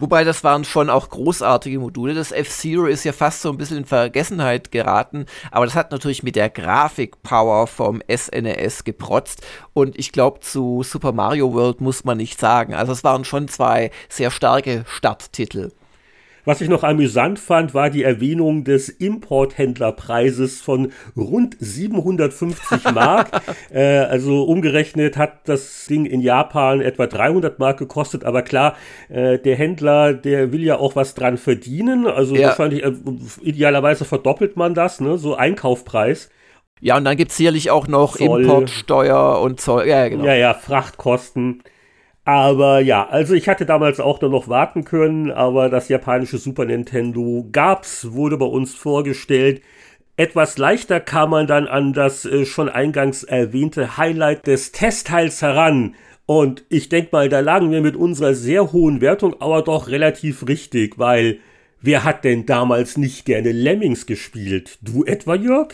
Wobei das waren schon auch großartige Module. Das F-Zero ist ja fast so ein bisschen in Vergessenheit geraten, aber das hat natürlich mit der Grafikpower vom SNES e geprotzt und ich glaube, zu Super Mario World muss man nicht sagen. Also es waren schon zwei sehr starke Starttitel. Was ich noch amüsant fand, war die Erwähnung des Importhändlerpreises von rund 750 Mark. äh, also umgerechnet hat das Ding in Japan etwa 300 Mark gekostet. Aber klar, äh, der Händler, der will ja auch was dran verdienen. Also ja. wahrscheinlich, äh, idealerweise verdoppelt man das, ne? so Einkaufpreis. Ja, und dann gibt es sicherlich auch noch Zoll. Importsteuer und Zoll. Ja, genau. Ja, ja, Frachtkosten. Aber ja, also ich hatte damals auch noch warten können, aber das japanische Super Nintendo gab's, wurde bei uns vorgestellt. Etwas leichter kam man dann an das äh, schon eingangs erwähnte Highlight des Testteils heran. Und ich denke mal, da lagen wir mit unserer sehr hohen Wertung aber doch relativ richtig, weil wer hat denn damals nicht gerne Lemmings gespielt? Du etwa, Jörg?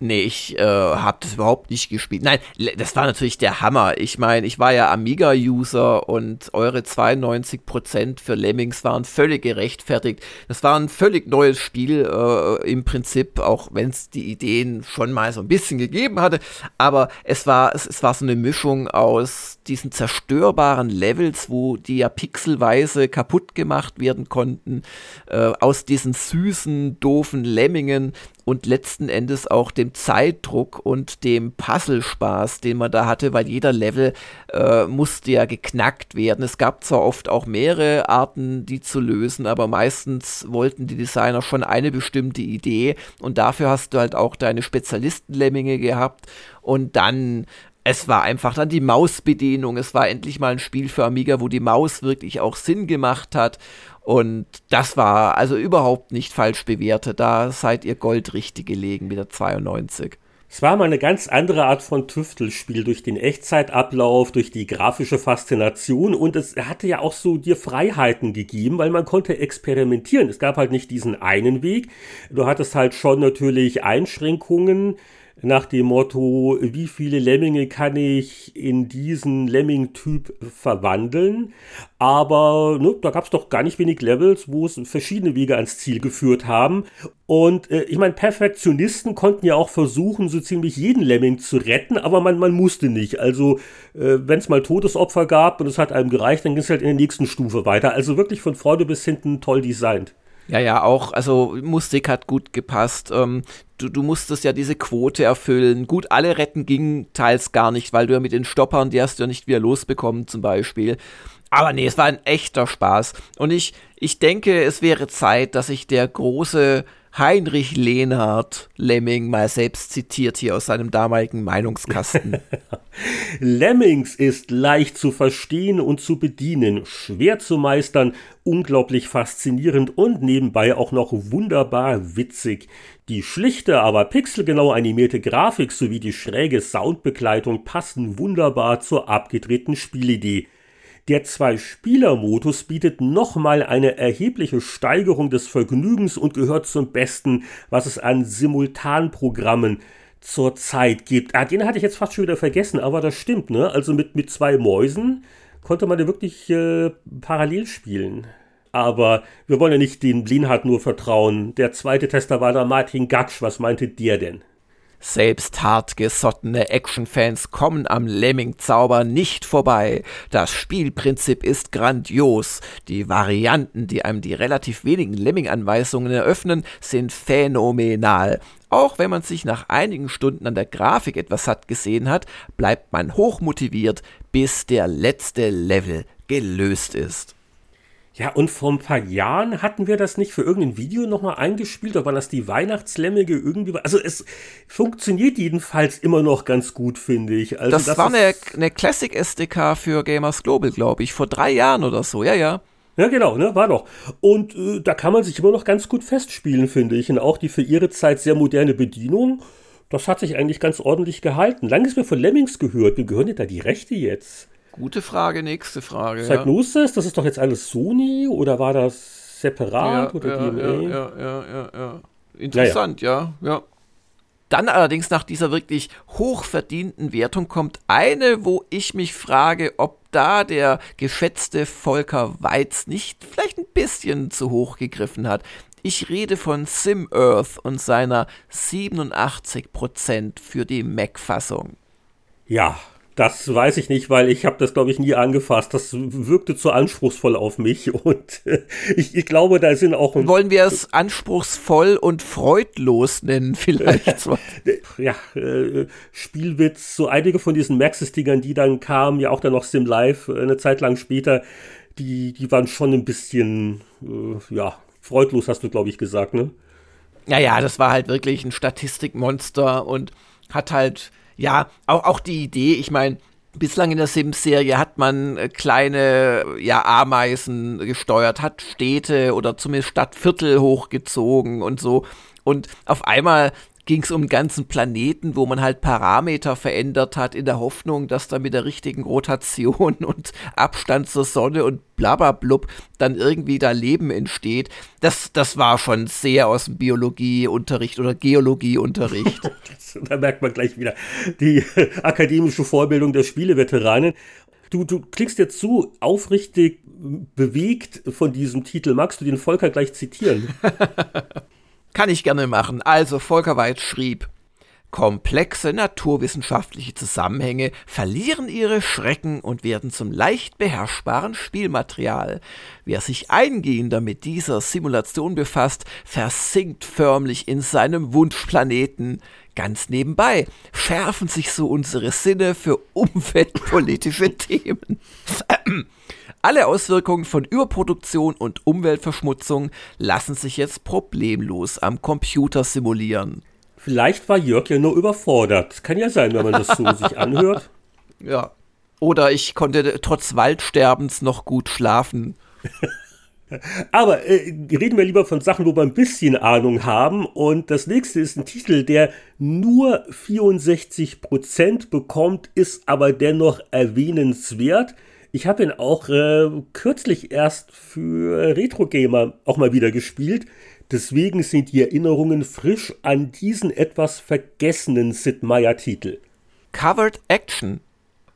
Nee, ich äh, habe das überhaupt nicht gespielt. Nein, das war natürlich der Hammer. Ich meine, ich war ja Amiga-User und eure 92% für Lemmings waren völlig gerechtfertigt. Das war ein völlig neues Spiel äh, im Prinzip, auch wenn es die Ideen schon mal so ein bisschen gegeben hatte. Aber es war, es, es war so eine Mischung aus diesen zerstörbaren Levels, wo die ja pixelweise kaputt gemacht werden konnten, äh, aus diesen süßen, doofen Lemmingen und letzten Endes auch dem Zeitdruck und dem Puzzlespaß, den man da hatte, weil jeder Level äh, musste ja geknackt werden. Es gab zwar oft auch mehrere Arten, die zu lösen, aber meistens wollten die Designer schon eine bestimmte Idee und dafür hast du halt auch deine Spezialistenlemminge gehabt und dann es war einfach dann die Mausbedienung. Es war endlich mal ein Spiel für Amiga, wo die Maus wirklich auch Sinn gemacht hat. Und das war also überhaupt nicht falsch bewertet. Da seid ihr goldrichtig gelegen mit der 92. Es war mal eine ganz andere Art von Tüftelspiel durch den Echtzeitablauf, durch die grafische Faszination und es hatte ja auch so dir Freiheiten gegeben, weil man konnte experimentieren. Es gab halt nicht diesen einen Weg. Du hattest halt schon natürlich Einschränkungen nach dem Motto, wie viele Lemminge kann ich in diesen Lemming-Typ verwandeln. Aber ne, da gab es doch gar nicht wenig Levels, wo es verschiedene Wege ans Ziel geführt haben. Und äh, ich meine, Perfektionisten konnten ja auch versuchen, so ziemlich jeden Lemming zu retten, aber man, man musste nicht. Also, äh, wenn es mal Todesopfer gab und es hat einem gereicht, dann ging es halt in der nächsten Stufe weiter. Also wirklich von vorne bis hinten toll designt. Ja, ja, auch, also Musik hat gut gepasst. Ähm, du, du musstest ja diese Quote erfüllen. Gut, alle retten ging teils gar nicht, weil du ja mit den Stoppern, die hast du ja nicht wieder losbekommen zum Beispiel. Aber nee, es war ein echter Spaß. Und ich, ich denke, es wäre Zeit, dass sich der große Heinrich Lehnhardt Lemming mal selbst zitiert hier aus seinem damaligen Meinungskasten. Lemmings ist leicht zu verstehen und zu bedienen, schwer zu meistern, unglaublich faszinierend und nebenbei auch noch wunderbar witzig. Die schlichte, aber pixelgenau animierte Grafik sowie die schräge Soundbegleitung passen wunderbar zur abgedrehten Spielidee. Der Zwei-Spieler-Modus bietet nochmal eine erhebliche Steigerung des Vergnügens und gehört zum Besten, was es an Simultanprogrammen zurzeit gibt. Ah, den hatte ich jetzt fast schon wieder vergessen, aber das stimmt, ne? Also mit, mit zwei Mäusen konnte man ja wirklich äh, parallel spielen. Aber wir wollen ja nicht den Blinhardt nur vertrauen. Der zweite Tester war da Martin Gatsch. Was meinte der denn? Selbst hartgesottene Actionfans kommen am Lemming-Zauber nicht vorbei. Das Spielprinzip ist grandios. Die Varianten, die einem die relativ wenigen Lemming-Anweisungen eröffnen, sind phänomenal. Auch wenn man sich nach einigen Stunden an der Grafik etwas satt gesehen hat, bleibt man hochmotiviert, bis der letzte Level gelöst ist. Ja, und vor ein paar Jahren hatten wir das nicht für irgendein Video nochmal eingespielt, oder waren das die Weihnachtslemmige irgendwie? Also es funktioniert jedenfalls immer noch ganz gut, finde ich. Also das, das war eine, eine Classic SDK für Gamers Global, glaube ich, vor drei Jahren oder so, ja, ja. Ja, genau, ne, war doch. Und äh, da kann man sich immer noch ganz gut festspielen, finde ich. Und auch die für ihre Zeit sehr moderne Bedienung, das hat sich eigentlich ganz ordentlich gehalten. Lange ist mir von Lemmings gehört. Wie gehören denn da die Rechte jetzt? Gute Frage, nächste Frage. Psygnosis, ja. das ist doch jetzt alles Sony oder war das separat ja, oder ja, DMA? Ja, ja, ja, ja, ja. Interessant, ja, ja. Dann allerdings nach dieser wirklich hochverdienten Wertung kommt eine, wo ich mich frage, ob da der geschätzte Volker Weiz nicht vielleicht ein bisschen zu hoch gegriffen hat. Ich rede von Sim Earth und seiner 87% für die Mac-Fassung. Ja, das weiß ich nicht, weil ich habe das, glaube ich, nie angefasst. Das wirkte zu anspruchsvoll auf mich und äh, ich, ich, glaube, da sind auch... Wollen wir es anspruchsvoll und freudlos nennen vielleicht? ja, äh, Spielwitz, so einige von diesen Maxis-Dingern, die dann kamen, ja auch dann noch Sim Live äh, eine Zeit lang später, die, die waren schon ein bisschen, äh, ja, freudlos, hast du, glaube ich, gesagt, ne? Ja, ja, das war halt wirklich ein Statistikmonster und hat halt ja, auch, auch die Idee, ich meine, bislang in der Sims-Serie hat man äh, kleine ja, Ameisen gesteuert, hat Städte oder zumindest Stadtviertel hochgezogen und so. Und auf einmal ging es um einen ganzen Planeten, wo man halt Parameter verändert hat, in der Hoffnung, dass da mit der richtigen Rotation und Abstand zur Sonne und blablablub dann irgendwie da Leben entsteht. Das, das war schon sehr aus dem Biologieunterricht oder Geologieunterricht. da merkt man gleich wieder die akademische Vorbildung der Spieleveteranen. Du, du klingst jetzt zu aufrichtig bewegt von diesem Titel. Magst du den Volker gleich zitieren? Kann ich gerne machen. Also Volker Weitz schrieb, Komplexe naturwissenschaftliche Zusammenhänge verlieren ihre Schrecken und werden zum leicht beherrschbaren Spielmaterial. Wer sich eingehender mit dieser Simulation befasst, versinkt förmlich in seinem Wunschplaneten. Ganz nebenbei schärfen sich so unsere Sinne für umweltpolitische Themen. Alle Auswirkungen von Überproduktion und Umweltverschmutzung lassen sich jetzt problemlos am Computer simulieren. Vielleicht war Jörg ja nur überfordert. Kann ja sein, wenn man das so sich anhört. Ja. Oder ich konnte trotz Waldsterbens noch gut schlafen. Aber äh, reden wir lieber von Sachen, wo wir ein bisschen Ahnung haben. Und das nächste ist ein Titel, der nur 64% bekommt, ist aber dennoch erwähnenswert. Ich habe ihn auch äh, kürzlich erst für Retro Gamer auch mal wieder gespielt. Deswegen sind die Erinnerungen frisch an diesen etwas vergessenen Sid Meier-Titel. Covered Action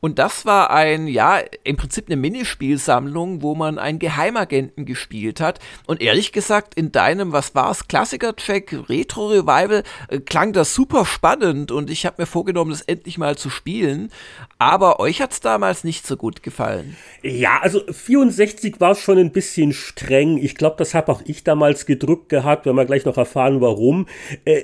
und das war ein, ja, im Prinzip eine Minispielsammlung, wo man einen Geheimagenten gespielt hat. Und ehrlich gesagt, in deinem, was war's, Klassiker-Track, Retro-Revival, äh, klang das super spannend und ich habe mir vorgenommen, das endlich mal zu spielen. Aber euch hat's damals nicht so gut gefallen. Ja, also 64 war schon ein bisschen streng. Ich glaube, das habe auch ich damals gedrückt gehabt, wenn wir gleich noch erfahren, warum. Äh,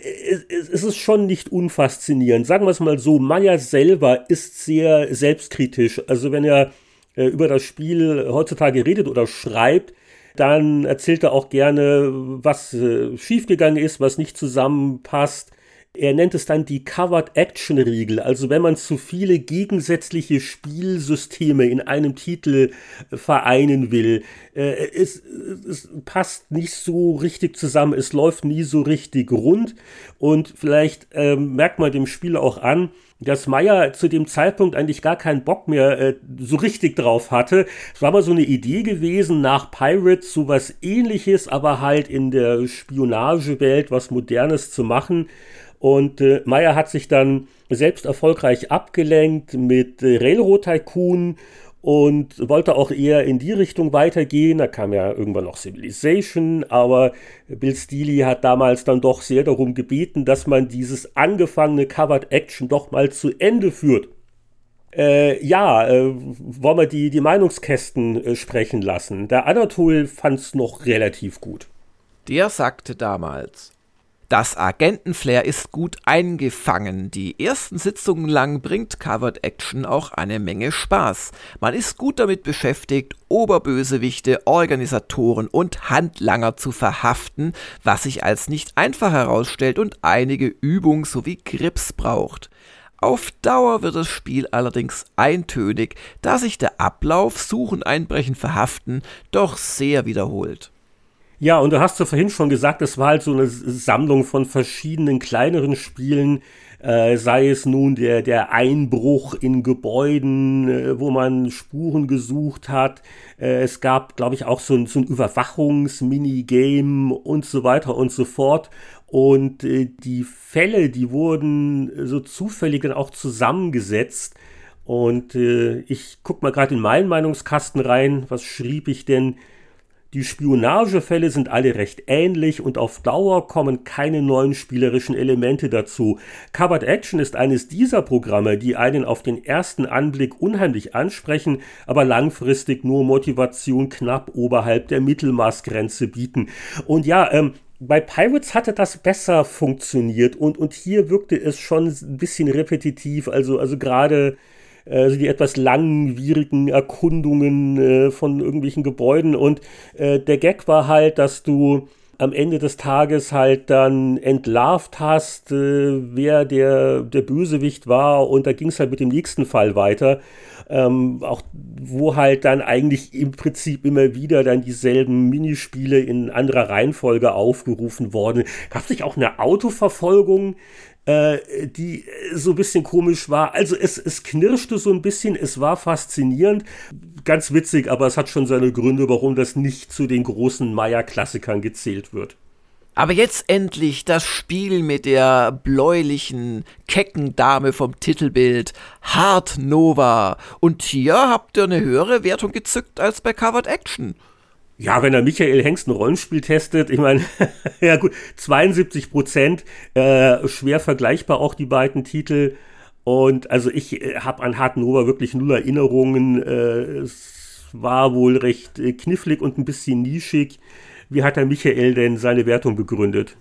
es, es ist schon nicht unfaszinierend. Sagen wir es mal so, Maya selber ist sehr, sehr selbstkritisch. Also wenn er äh, über das Spiel heutzutage redet oder schreibt, dann erzählt er auch gerne, was äh, schiefgegangen ist, was nicht zusammenpasst. Er nennt es dann die Covered Action Regel. Also wenn man zu viele gegensätzliche Spielsysteme in einem Titel äh, vereinen will, äh, es, es passt nicht so richtig zusammen, es läuft nie so richtig rund und vielleicht äh, merkt man dem Spiel auch an, dass Meyer zu dem Zeitpunkt eigentlich gar keinen Bock mehr äh, so richtig drauf hatte. Es war mal so eine Idee gewesen, nach Pirates so was ähnliches, aber halt in der Spionagewelt was Modernes zu machen. Und äh, Meyer hat sich dann selbst erfolgreich abgelenkt mit äh, Railroad Tycoon und wollte auch eher in die Richtung weitergehen. Da kam ja irgendwann noch Civilization, aber Bill Steely hat damals dann doch sehr darum gebeten, dass man dieses angefangene Covered Action doch mal zu Ende führt. Äh, ja, äh, wollen wir die, die Meinungskästen äh, sprechen lassen. Der Anatol fand es noch relativ gut. Der sagte damals, das Agentenflair ist gut eingefangen. Die ersten Sitzungen lang bringt Covered Action auch eine Menge Spaß. Man ist gut damit beschäftigt, Oberbösewichte, Organisatoren und Handlanger zu verhaften, was sich als nicht einfach herausstellt und einige Übung sowie Grips braucht. Auf Dauer wird das Spiel allerdings eintönig, da sich der Ablauf Suchen, Einbrechen, Verhaften doch sehr wiederholt. Ja, und du hast ja vorhin schon gesagt, es war halt so eine Sammlung von verschiedenen kleineren Spielen, äh, sei es nun der, der Einbruch in Gebäuden, äh, wo man Spuren gesucht hat. Äh, es gab, glaube ich, auch so ein, so ein Überwachungsminigame und so weiter und so fort. Und äh, die Fälle, die wurden so zufällig dann auch zusammengesetzt. Und äh, ich guck mal gerade in meinen Meinungskasten rein. Was schrieb ich denn? Die Spionagefälle sind alle recht ähnlich und auf Dauer kommen keine neuen spielerischen Elemente dazu. Covered Action ist eines dieser Programme, die einen auf den ersten Anblick unheimlich ansprechen, aber langfristig nur Motivation knapp oberhalb der Mittelmaßgrenze bieten. Und ja, ähm, bei Pirates hatte das besser funktioniert und, und hier wirkte es schon ein bisschen repetitiv, also, also gerade also die etwas langwierigen Erkundungen äh, von irgendwelchen Gebäuden. Und äh, der Gag war halt, dass du am Ende des Tages halt dann entlarvt hast, wer der, der Bösewicht war und da ging es halt mit dem nächsten Fall weiter. Ähm, auch wo halt dann eigentlich im Prinzip immer wieder dann dieselben Minispiele in anderer Reihenfolge aufgerufen worden. Gab es nicht auch eine Autoverfolgung, äh, die so ein bisschen komisch war? Also es, es knirschte so ein bisschen, es war faszinierend, ganz witzig, aber es hat schon seine Gründe, warum das nicht zu den großen Maya-Klassikern gezählt wird. Aber jetzt endlich das Spiel mit der bläulichen, kecken Dame vom Titelbild, Hard Nova. Und hier habt ihr eine höhere Wertung gezückt als bei Covered Action. Ja, wenn er Michael Hengst ein Rollenspiel testet, ich meine, ja gut, 72 Prozent, äh, schwer vergleichbar auch die beiden Titel. Und also ich äh, habe an Nova wirklich null Erinnerungen. Äh, es war wohl recht äh, knifflig und ein bisschen nischig. Wie hat der Michael denn seine Wertung begründet?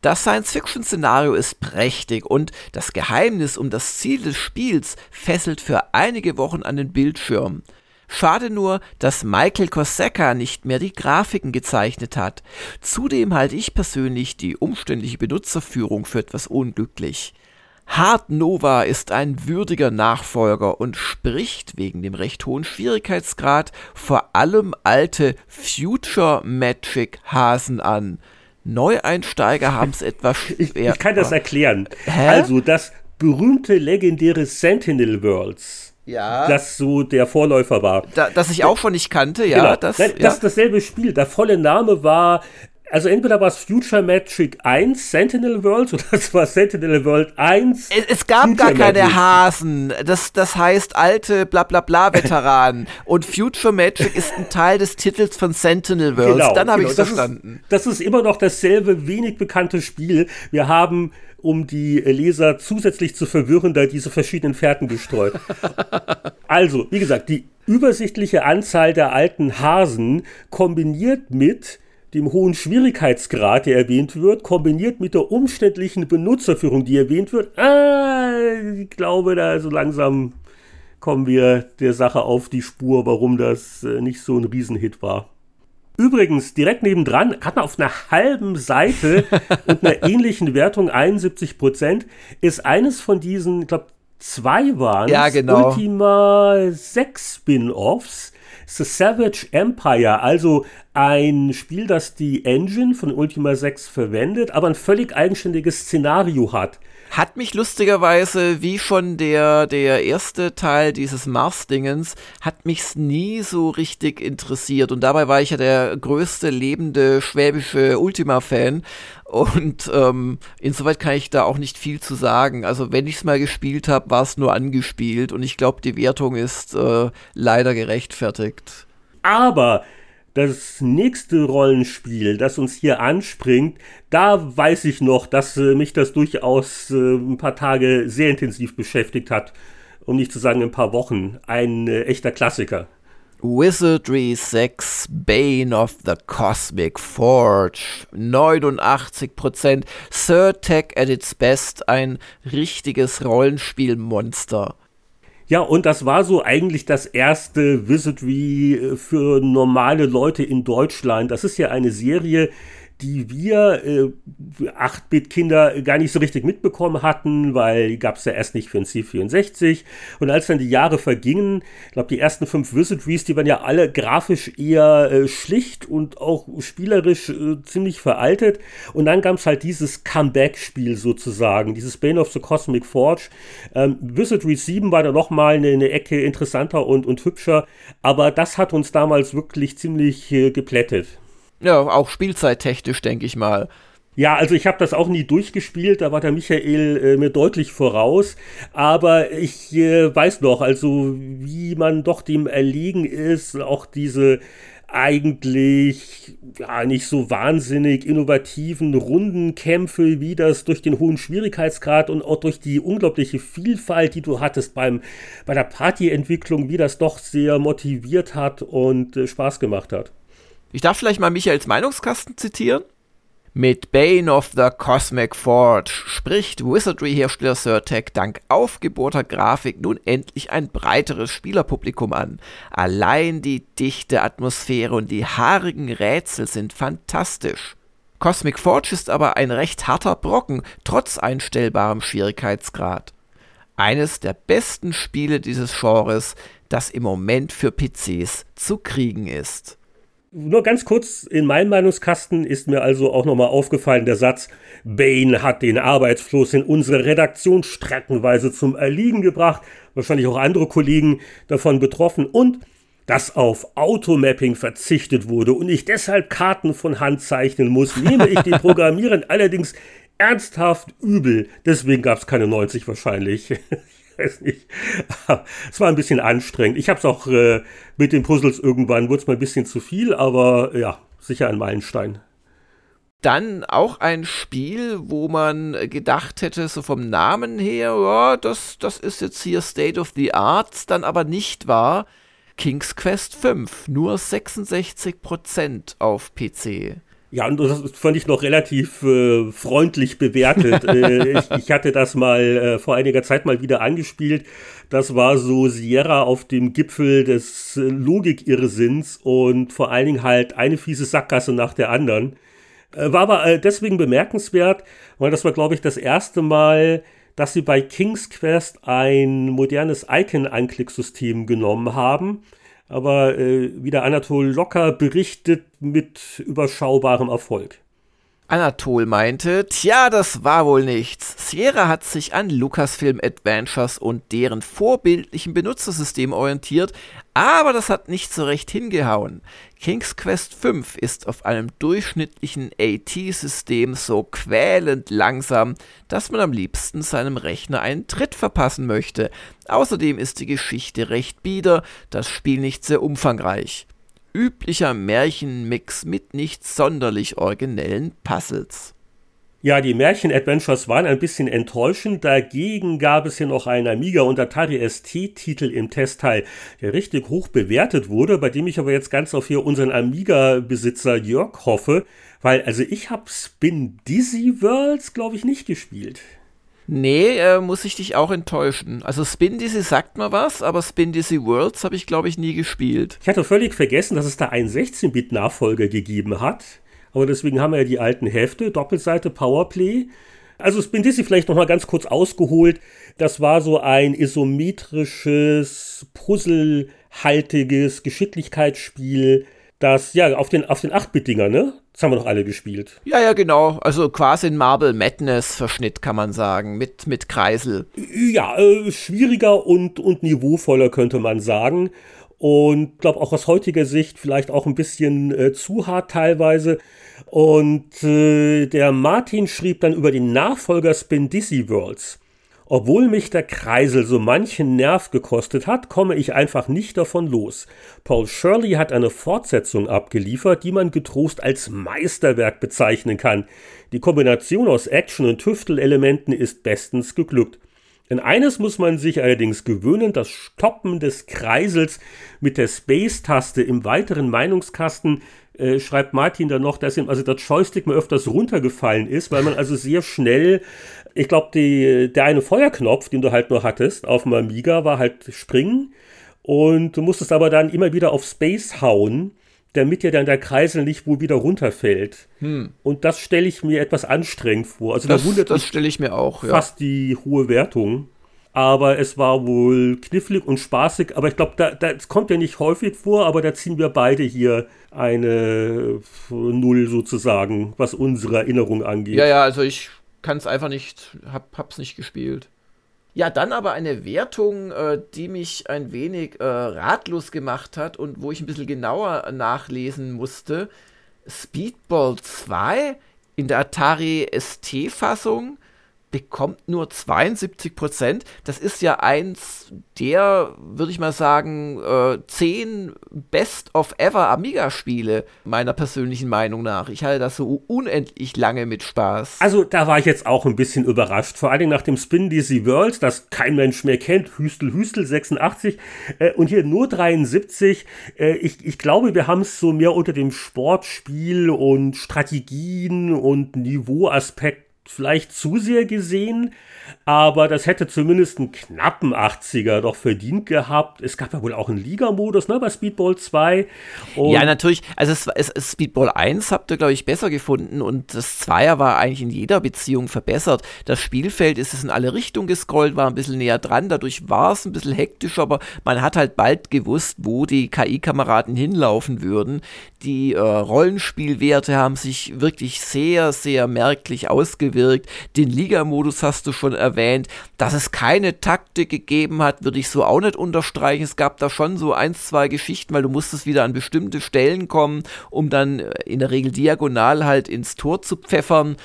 Das Science-Fiction-Szenario ist prächtig und das Geheimnis um das Ziel des Spiels fesselt für einige Wochen an den Bildschirm. Schade nur, dass Michael Kosecka nicht mehr die Grafiken gezeichnet hat. Zudem halte ich persönlich die umständliche Benutzerführung für etwas unglücklich. Hard Nova ist ein würdiger Nachfolger und spricht wegen dem recht hohen Schwierigkeitsgrad vor allem alte Future Magic Hasen an. Neueinsteiger haben es etwas schwer. Ich, ich, kann das erklären. Hä? Also das berühmte legendäre Sentinel Worlds. Ja. Das so der Vorläufer war. Da, das ich auch schon nicht kannte, ja. Genau. Das, Nein, das ist dasselbe Spiel. Der volle Name war also entweder war es Future Magic 1 Sentinel World oder es war Sentinel World 1. Es, es gab Future gar keine Magic. Hasen. Das, das heißt alte blablabla Veteranen. Und Future Magic ist ein Teil des Titels von Sentinel World. Genau, Dann habe genau. ich es verstanden. Ist, das ist immer noch dasselbe wenig bekannte Spiel. Wir haben um die Leser zusätzlich zu verwirren, da diese verschiedenen Fährten gestreut. also, wie gesagt, die übersichtliche Anzahl der alten Hasen kombiniert mit dem hohen Schwierigkeitsgrad, der erwähnt wird, kombiniert mit der umständlichen Benutzerführung, die erwähnt wird, ah, ich glaube, da so langsam kommen wir der Sache auf die Spur, warum das äh, nicht so ein Riesenhit war. Übrigens, direkt nebendran hat man auf einer halben Seite und einer ähnlichen Wertung 71 Prozent, ist eines von diesen, ich glaube, zwei waren ja, genau. Ultima 6 Spin-Offs, The Savage Empire, also ein Spiel, das die Engine von Ultima 6 verwendet, aber ein völlig eigenständiges Szenario hat. Hat mich lustigerweise, wie schon der, der erste Teil dieses Mars-Dingens, hat mich's nie so richtig interessiert. Und dabei war ich ja der größte lebende schwäbische Ultima-Fan. Und ähm, insoweit kann ich da auch nicht viel zu sagen. Also wenn ich es mal gespielt habe, war es nur angespielt. Und ich glaube, die Wertung ist äh, leider gerechtfertigt. Aber das nächste Rollenspiel, das uns hier anspringt, da weiß ich noch, dass äh, mich das durchaus äh, ein paar Tage sehr intensiv beschäftigt hat, um nicht zu sagen ein paar Wochen. Ein äh, echter Klassiker. Wizardry 6 Bane of the Cosmic Forge 89% Third Tech at its best ein richtiges Rollenspielmonster. Ja, und das war so eigentlich das erste Wizardry äh, für normale Leute in Deutschland. Das ist ja eine Serie, die wir äh, 8-Bit-Kinder gar nicht so richtig mitbekommen hatten, weil gab es ja erst nicht für den C64. Und als dann die Jahre vergingen, ich glaube, die ersten fünf Wizardries, die waren ja alle grafisch eher äh, schlicht und auch spielerisch äh, ziemlich veraltet. Und dann gab es halt dieses Comeback-Spiel sozusagen, dieses Bane of the Cosmic Forge. Ähm, Wizardry 7 war da nochmal eine, eine Ecke interessanter und, und hübscher, aber das hat uns damals wirklich ziemlich äh, geplättet. Ja, auch spielzeittechnisch, denke ich mal. Ja, also ich habe das auch nie durchgespielt, da war der Michael äh, mir deutlich voraus. Aber ich äh, weiß noch, also wie man doch dem erlegen ist, auch diese eigentlich ja nicht so wahnsinnig innovativen Rundenkämpfe, wie das durch den hohen Schwierigkeitsgrad und auch durch die unglaubliche Vielfalt, die du hattest beim bei der Partyentwicklung, wie das doch sehr motiviert hat und äh, Spaß gemacht hat. Ich darf vielleicht mal Michaels Meinungskasten zitieren. Mit Bane of the Cosmic Forge spricht Wizardry-Hersteller Surtech dank aufgebohrter Grafik nun endlich ein breiteres Spielerpublikum an. Allein die dichte Atmosphäre und die haarigen Rätsel sind fantastisch. Cosmic Forge ist aber ein recht harter Brocken, trotz einstellbarem Schwierigkeitsgrad. Eines der besten Spiele dieses Genres, das im Moment für PCs zu kriegen ist. Nur ganz kurz, in meinem Meinungskasten ist mir also auch nochmal aufgefallen der Satz, Bane hat den Arbeitsfluss in unserer Redaktion streckenweise zum Erliegen gebracht, wahrscheinlich auch andere Kollegen davon betroffen und dass auf Automapping verzichtet wurde und ich deshalb Karten von Hand zeichnen muss, nehme ich den Programmieren allerdings ernsthaft übel. Deswegen gab es keine 90 wahrscheinlich. weiß nicht. Es war ein bisschen anstrengend. Ich habe es auch äh, mit den Puzzles irgendwann, wurde es mal ein bisschen zu viel, aber ja, sicher ein Meilenstein. Dann auch ein Spiel, wo man gedacht hätte, so vom Namen her, ja, das, das ist jetzt hier State of the Arts, dann aber nicht war. King's Quest 5, nur 66% auf PC. Ja, und das fand ich noch relativ äh, freundlich bewertet. äh, ich, ich, hatte das mal äh, vor einiger Zeit mal wieder angespielt. Das war so Sierra auf dem Gipfel des äh, Logikirrsinns und vor allen Dingen halt eine fiese Sackgasse nach der anderen. Äh, war aber deswegen bemerkenswert, weil das war, glaube ich, das erste Mal, dass sie bei King's Quest ein modernes Icon-Anklicksystem genommen haben. Aber äh, wie der Anatol locker berichtet, mit überschaubarem Erfolg. Anatol meinte, tja, das war wohl nichts. Sierra hat sich an Lucasfilm Adventures und deren vorbildlichen Benutzersystem orientiert, aber das hat nicht so recht hingehauen. King's Quest 5 ist auf einem durchschnittlichen AT-System so quälend langsam, dass man am liebsten seinem Rechner einen Tritt verpassen möchte. Außerdem ist die Geschichte recht bieder, das Spiel nicht sehr umfangreich üblicher Märchenmix mit nicht sonderlich originellen Puzzles. Ja, die Märchen-Adventures waren ein bisschen enttäuschend. Dagegen gab es hier noch einen Amiga und Atari ST-Titel im Testteil, der richtig hoch bewertet wurde, bei dem ich aber jetzt ganz auf hier unseren Amiga-Besitzer Jörg hoffe, weil also ich habe Spin Dizzy Worlds, glaube ich, nicht gespielt. Nee, äh, muss ich dich auch enttäuschen. Also Spin Dizzy sagt mir was, aber Spin Dizzy Worlds habe ich, glaube ich, nie gespielt. Ich hatte völlig vergessen, dass es da einen 16-Bit-Nachfolger gegeben hat. Aber deswegen haben wir ja die alten Hefte, Doppelseite Powerplay. Also Spin Dizzy vielleicht noch mal ganz kurz ausgeholt. Das war so ein isometrisches, puzzlehaltiges Geschicklichkeitsspiel, das ja auf den, auf den 8-Bit-Dinger, ne? Das haben wir doch alle gespielt. Ja, ja, genau. Also quasi ein Marble Madness-Verschnitt, kann man sagen, mit, mit Kreisel. Ja, äh, schwieriger und, und niveauvoller, könnte man sagen. Und glaube auch aus heutiger Sicht vielleicht auch ein bisschen äh, zu hart teilweise. Und äh, der Martin schrieb dann über den Nachfolger Spin Dizzy Worlds. Obwohl mich der Kreisel so manchen Nerv gekostet hat, komme ich einfach nicht davon los. Paul Shirley hat eine Fortsetzung abgeliefert, die man getrost als Meisterwerk bezeichnen kann. Die Kombination aus Action und Tüftelelementen ist bestens geglückt. In eines muss man sich allerdings gewöhnen, das Stoppen des Kreisels mit der Space-Taste im weiteren Meinungskasten äh, schreibt Martin dann noch, dass ihm also das Joystick mal öfters runtergefallen ist, weil man also sehr schnell ich glaube, der eine Feuerknopf, den du halt nur hattest auf dem Amiga, war halt springen. Und du musstest aber dann immer wieder auf Space hauen, damit dir dann der Kreisel nicht wo wieder runterfällt. Hm. Und das stelle ich mir etwas anstrengend vor. Also das, da wundert das stelle ich mir auch. Ja. Fast die hohe Wertung. Aber es war wohl knifflig und spaßig. Aber ich glaube, da, das kommt ja nicht häufig vor, aber da ziehen wir beide hier eine Null sozusagen, was unsere Erinnerung angeht. Ja, ja, also ich kann es einfach nicht, hab, hab's nicht gespielt. Ja, dann aber eine Wertung, äh, die mich ein wenig äh, ratlos gemacht hat und wo ich ein bisschen genauer nachlesen musste. Speedball 2 in der Atari ST-Fassung bekommt nur 72 Prozent. Das ist ja eins der, würde ich mal sagen, äh, zehn Best of Ever Amiga-Spiele, meiner persönlichen Meinung nach. Ich halte das so unendlich lange mit Spaß. Also, da war ich jetzt auch ein bisschen überrascht. Vor allem nach dem Spin Dizzy World, das kein Mensch mehr kennt. Hüstel, Hüstel 86. Äh, und hier nur 73. Äh, ich, ich glaube, wir haben es so mehr unter dem Sportspiel und Strategien und Niveauaspekt vielleicht zu sehr gesehen, aber das hätte zumindest einen knappen 80er doch verdient gehabt. Es gab ja wohl auch einen Liga-Modus ne, bei Speedball 2. ja, natürlich. Also es, es, es Speedball 1 habt ihr, glaube ich, besser gefunden und das 2er war eigentlich in jeder Beziehung verbessert. Das Spielfeld ist es in alle Richtungen gescrollt, war ein bisschen näher dran, dadurch war es ein bisschen hektisch, aber man hat halt bald gewusst, wo die KI-Kameraden hinlaufen würden. Die äh, Rollenspielwerte haben sich wirklich sehr, sehr merklich ausgewirkt. Den Liga-Modus hast du schon erwähnt. Dass es keine Taktik gegeben hat, würde ich so auch nicht unterstreichen. Es gab da schon so ein, zwei Geschichten, weil du musstest wieder an bestimmte Stellen kommen, um dann äh, in der Regel diagonal halt ins Tor zu pfeffern.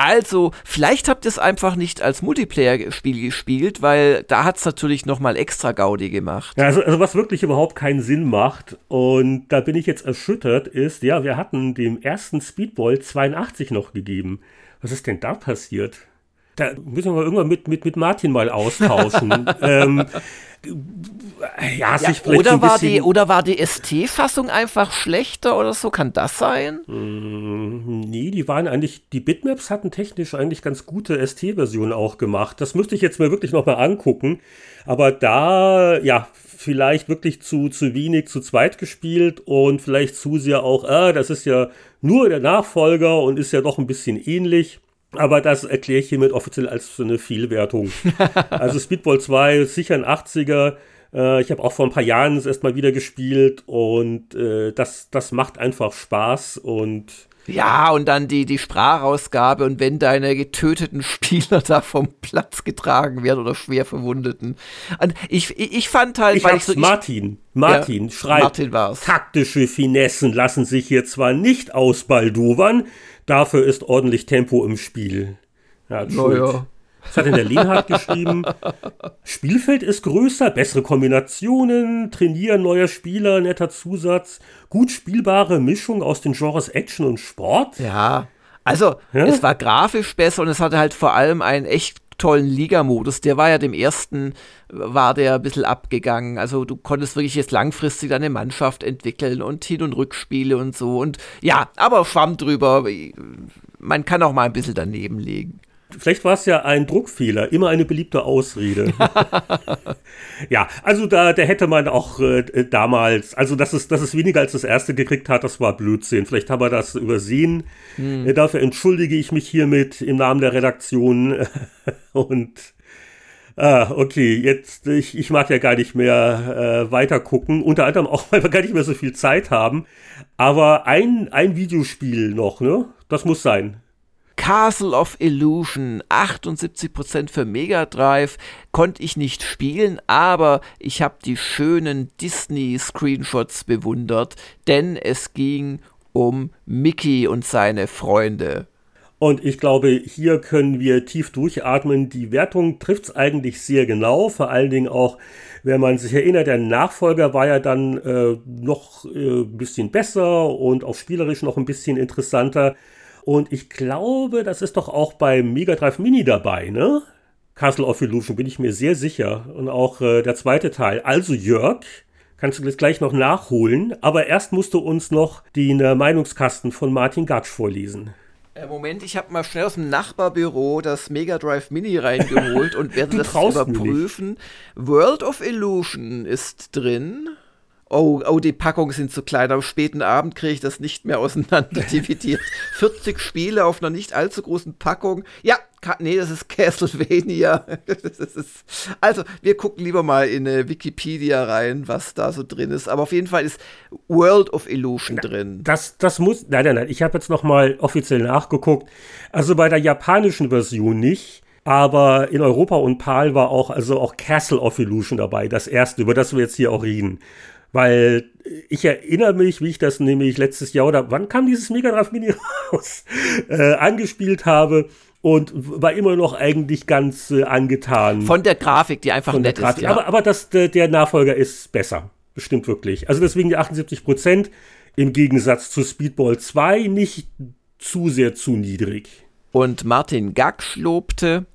Also, vielleicht habt ihr es einfach nicht als Multiplayer-Spiel gespielt, weil da hat es natürlich nochmal extra Gaudi gemacht. Ja, also, also, was wirklich überhaupt keinen Sinn macht, und da bin ich jetzt erschüttert, ist, ja, wir hatten dem ersten Speedball 82 noch gegeben. Was ist denn da passiert? Da müssen wir irgendwann mit, mit, mit Martin mal austauschen. ähm, ja, ja sich oder, so war die, oder war die ST-Fassung einfach schlechter oder so? Kann das sein? Mm, nee, die waren eigentlich, die Bitmaps hatten technisch eigentlich ganz gute ST-Versionen auch gemacht. Das müsste ich jetzt mir wirklich nochmal angucken. Aber da, ja, vielleicht wirklich zu, zu wenig zu zweit gespielt und vielleicht zu sehr auch, ah, das ist ja nur der Nachfolger und ist ja doch ein bisschen ähnlich. Aber das erkläre ich hiermit offiziell als so eine Fehlwertung. also Speedball 2 ist sicher ein 80er. Äh, ich habe auch vor ein paar Jahren es erstmal wieder gespielt und äh, das, das macht einfach Spaß und ja, und dann die, die Sprachausgabe und wenn deine getöteten Spieler da vom Platz getragen werden oder schwer verwundeten. Und ich, ich fand halt, ich weil ich so. Martin, Martin ja, schreibt, Martin war's. taktische Finessen lassen sich hier zwar nicht ausbaldowern, Dafür ist ordentlich Tempo im Spiel. Ja, naja. Das hat in der Lehnhardt geschrieben. Spielfeld ist größer, bessere Kombinationen, Trainieren neuer Spieler, netter Zusatz, gut spielbare Mischung aus den Genres Action und Sport. Ja, also ja? es war grafisch besser und es hatte halt vor allem einen echt tollen Liga-Modus. Der war ja dem ersten, war der ein bisschen abgegangen. Also du konntest wirklich jetzt langfristig deine Mannschaft entwickeln und Hin- und Rückspiele und so. Und ja, aber schwamm drüber. Man kann auch mal ein bisschen daneben legen. Vielleicht war es ja ein Druckfehler, immer eine beliebte Ausrede. ja, also da, da hätte man auch äh, damals, also dass es, dass es weniger als das erste gekriegt hat, das war Blödsinn. Vielleicht haben wir das übersehen. Hm. Äh, dafür entschuldige ich mich hiermit im Namen der Redaktion. Und Ah, okay, jetzt, ich, ich mag ja gar nicht mehr äh, weiter gucken, unter anderem auch, weil wir gar nicht mehr so viel Zeit haben. Aber ein, ein Videospiel noch, ne? Das muss sein. Castle of Illusion, 78% für Mega Drive, konnte ich nicht spielen, aber ich habe die schönen Disney-Screenshots bewundert, denn es ging um Mickey und seine Freunde. Und ich glaube, hier können wir tief durchatmen. Die Wertung trifft es eigentlich sehr genau. Vor allen Dingen auch, wenn man sich erinnert, der Nachfolger war ja dann äh, noch äh, ein bisschen besser und auch spielerisch noch ein bisschen interessanter. Und ich glaube, das ist doch auch beim Mega Drive Mini dabei, ne? Castle of Illusion, bin ich mir sehr sicher. Und auch äh, der zweite Teil. Also Jörg, kannst du das gleich noch nachholen. Aber erst musst du uns noch den äh, Meinungskasten von Martin Gatsch vorlesen. Äh, Moment, ich habe mal schnell aus dem Nachbarbüro das Mega Drive Mini reingeholt und werde das überprüfen. World of Illusion ist drin oh, oh, die Packungen sind zu klein. Am späten Abend kriege ich das nicht mehr auseinander dividiert. 40 Spiele auf einer nicht allzu großen Packung. Ja, nee, das ist Castlevania. das ist, also, wir gucken lieber mal in äh, Wikipedia rein, was da so drin ist. Aber auf jeden Fall ist World of Illusion Na, drin. Das, das muss, nein, nein, nein. Ich habe jetzt noch mal offiziell nachgeguckt. Also bei der japanischen Version nicht. Aber in Europa und PAL war auch, also auch Castle of Illusion dabei, das erste, über das wir jetzt hier auch reden. Weil ich erinnere mich, wie ich das nämlich letztes Jahr oder wann kam dieses Mega Drive Mini raus, äh, angespielt habe und war immer noch eigentlich ganz äh, angetan. Von der Grafik, die einfach nett ist. Ja. Aber, aber das, der Nachfolger ist besser. Bestimmt wirklich. Also deswegen die 78 Prozent im Gegensatz zu Speedball 2 nicht zu sehr zu niedrig. Und Martin Gax lobte,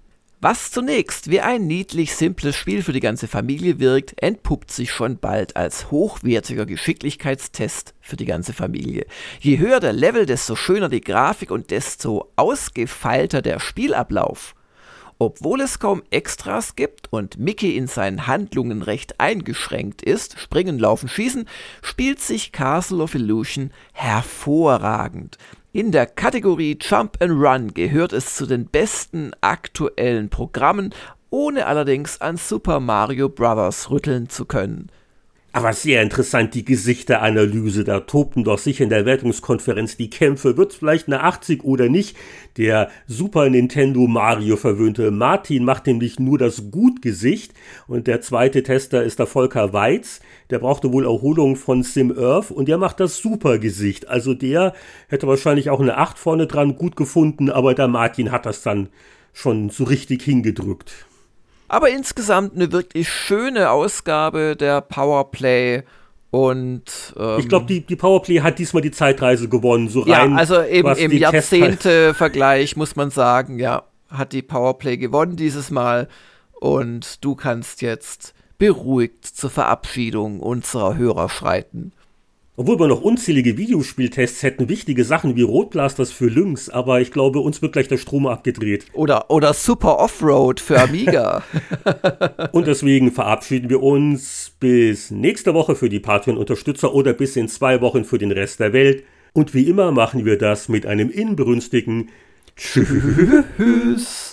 Was zunächst wie ein niedlich simples Spiel für die ganze Familie wirkt, entpuppt sich schon bald als hochwertiger Geschicklichkeitstest für die ganze Familie. Je höher der Level, desto schöner die Grafik und desto ausgefeilter der Spielablauf. Obwohl es kaum Extras gibt und Mickey in seinen Handlungen recht eingeschränkt ist, springen, laufen, schießen, spielt sich Castle of Illusion hervorragend. In der Kategorie Jump and Run gehört es zu den besten aktuellen Programmen, ohne allerdings an Super Mario Bros. rütteln zu können. Aber sehr interessant, die Gesichteranalyse. Da tobten doch sicher in der Wertungskonferenz die Kämpfe. Wird vielleicht eine 80 oder nicht? Der Super Nintendo Mario verwöhnte Martin macht nämlich nur das Gutgesicht. Und der zweite Tester ist der Volker Weiz. Der brauchte wohl Erholung von Sim Earth und der macht das Supergesicht. Also der hätte wahrscheinlich auch eine 8 vorne dran gut gefunden, aber der Martin hat das dann schon so richtig hingedrückt. Aber insgesamt eine wirklich schöne Ausgabe der Powerplay. Und ähm, ich glaube, die, die Powerplay hat diesmal die Zeitreise gewonnen. So rein, ja, also eben im Jahrzehnte-Vergleich muss man sagen, ja, hat die Powerplay gewonnen dieses Mal. Und du kannst jetzt beruhigt zur Verabschiedung unserer Hörer schreiten. Obwohl wir noch unzählige Videospieltests hätten, wichtige Sachen wie Rotblasters für Lynx, aber ich glaube, uns wird gleich der Strom abgedreht. Oder, oder Super Offroad für Amiga. Und deswegen verabschieden wir uns bis nächste Woche für die Patreon-Unterstützer oder bis in zwei Wochen für den Rest der Welt. Und wie immer machen wir das mit einem inbrünstigen Tschüss.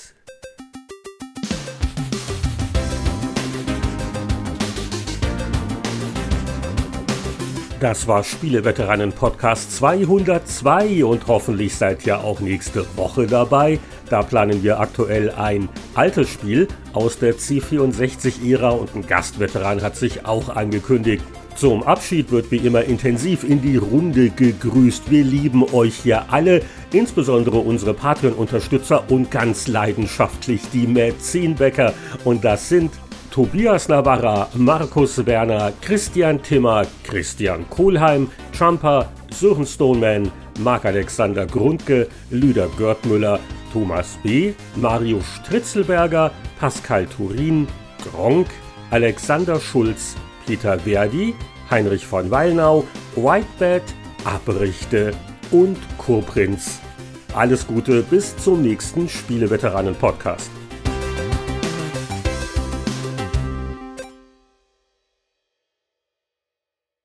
Das war Spieleveteranen Podcast 202 und hoffentlich seid ihr auch nächste Woche dabei. Da planen wir aktuell ein altes Spiel aus der C64-Ära und ein Gastveteran hat sich auch angekündigt. Zum Abschied wird wie immer intensiv in die Runde gegrüßt. Wir lieben euch ja alle, insbesondere unsere Patreon-Unterstützer und ganz leidenschaftlich die Mäzenbäcker. Und das sind Tobias Navarra, Markus Werner, Christian Timmer, Christian Kohlheim, Trumper, Sören Stoneman, Marc-Alexander Grundke, Lüder Görtmüller, Thomas B., Mario Stritzelberger, Pascal Turin, Gronk, Alexander Schulz, Peter Verdi, Heinrich von Wallnau, Whitebed, Abrichte und Kurprinz. Alles Gute bis zum nächsten Spieleveteranen-Podcast.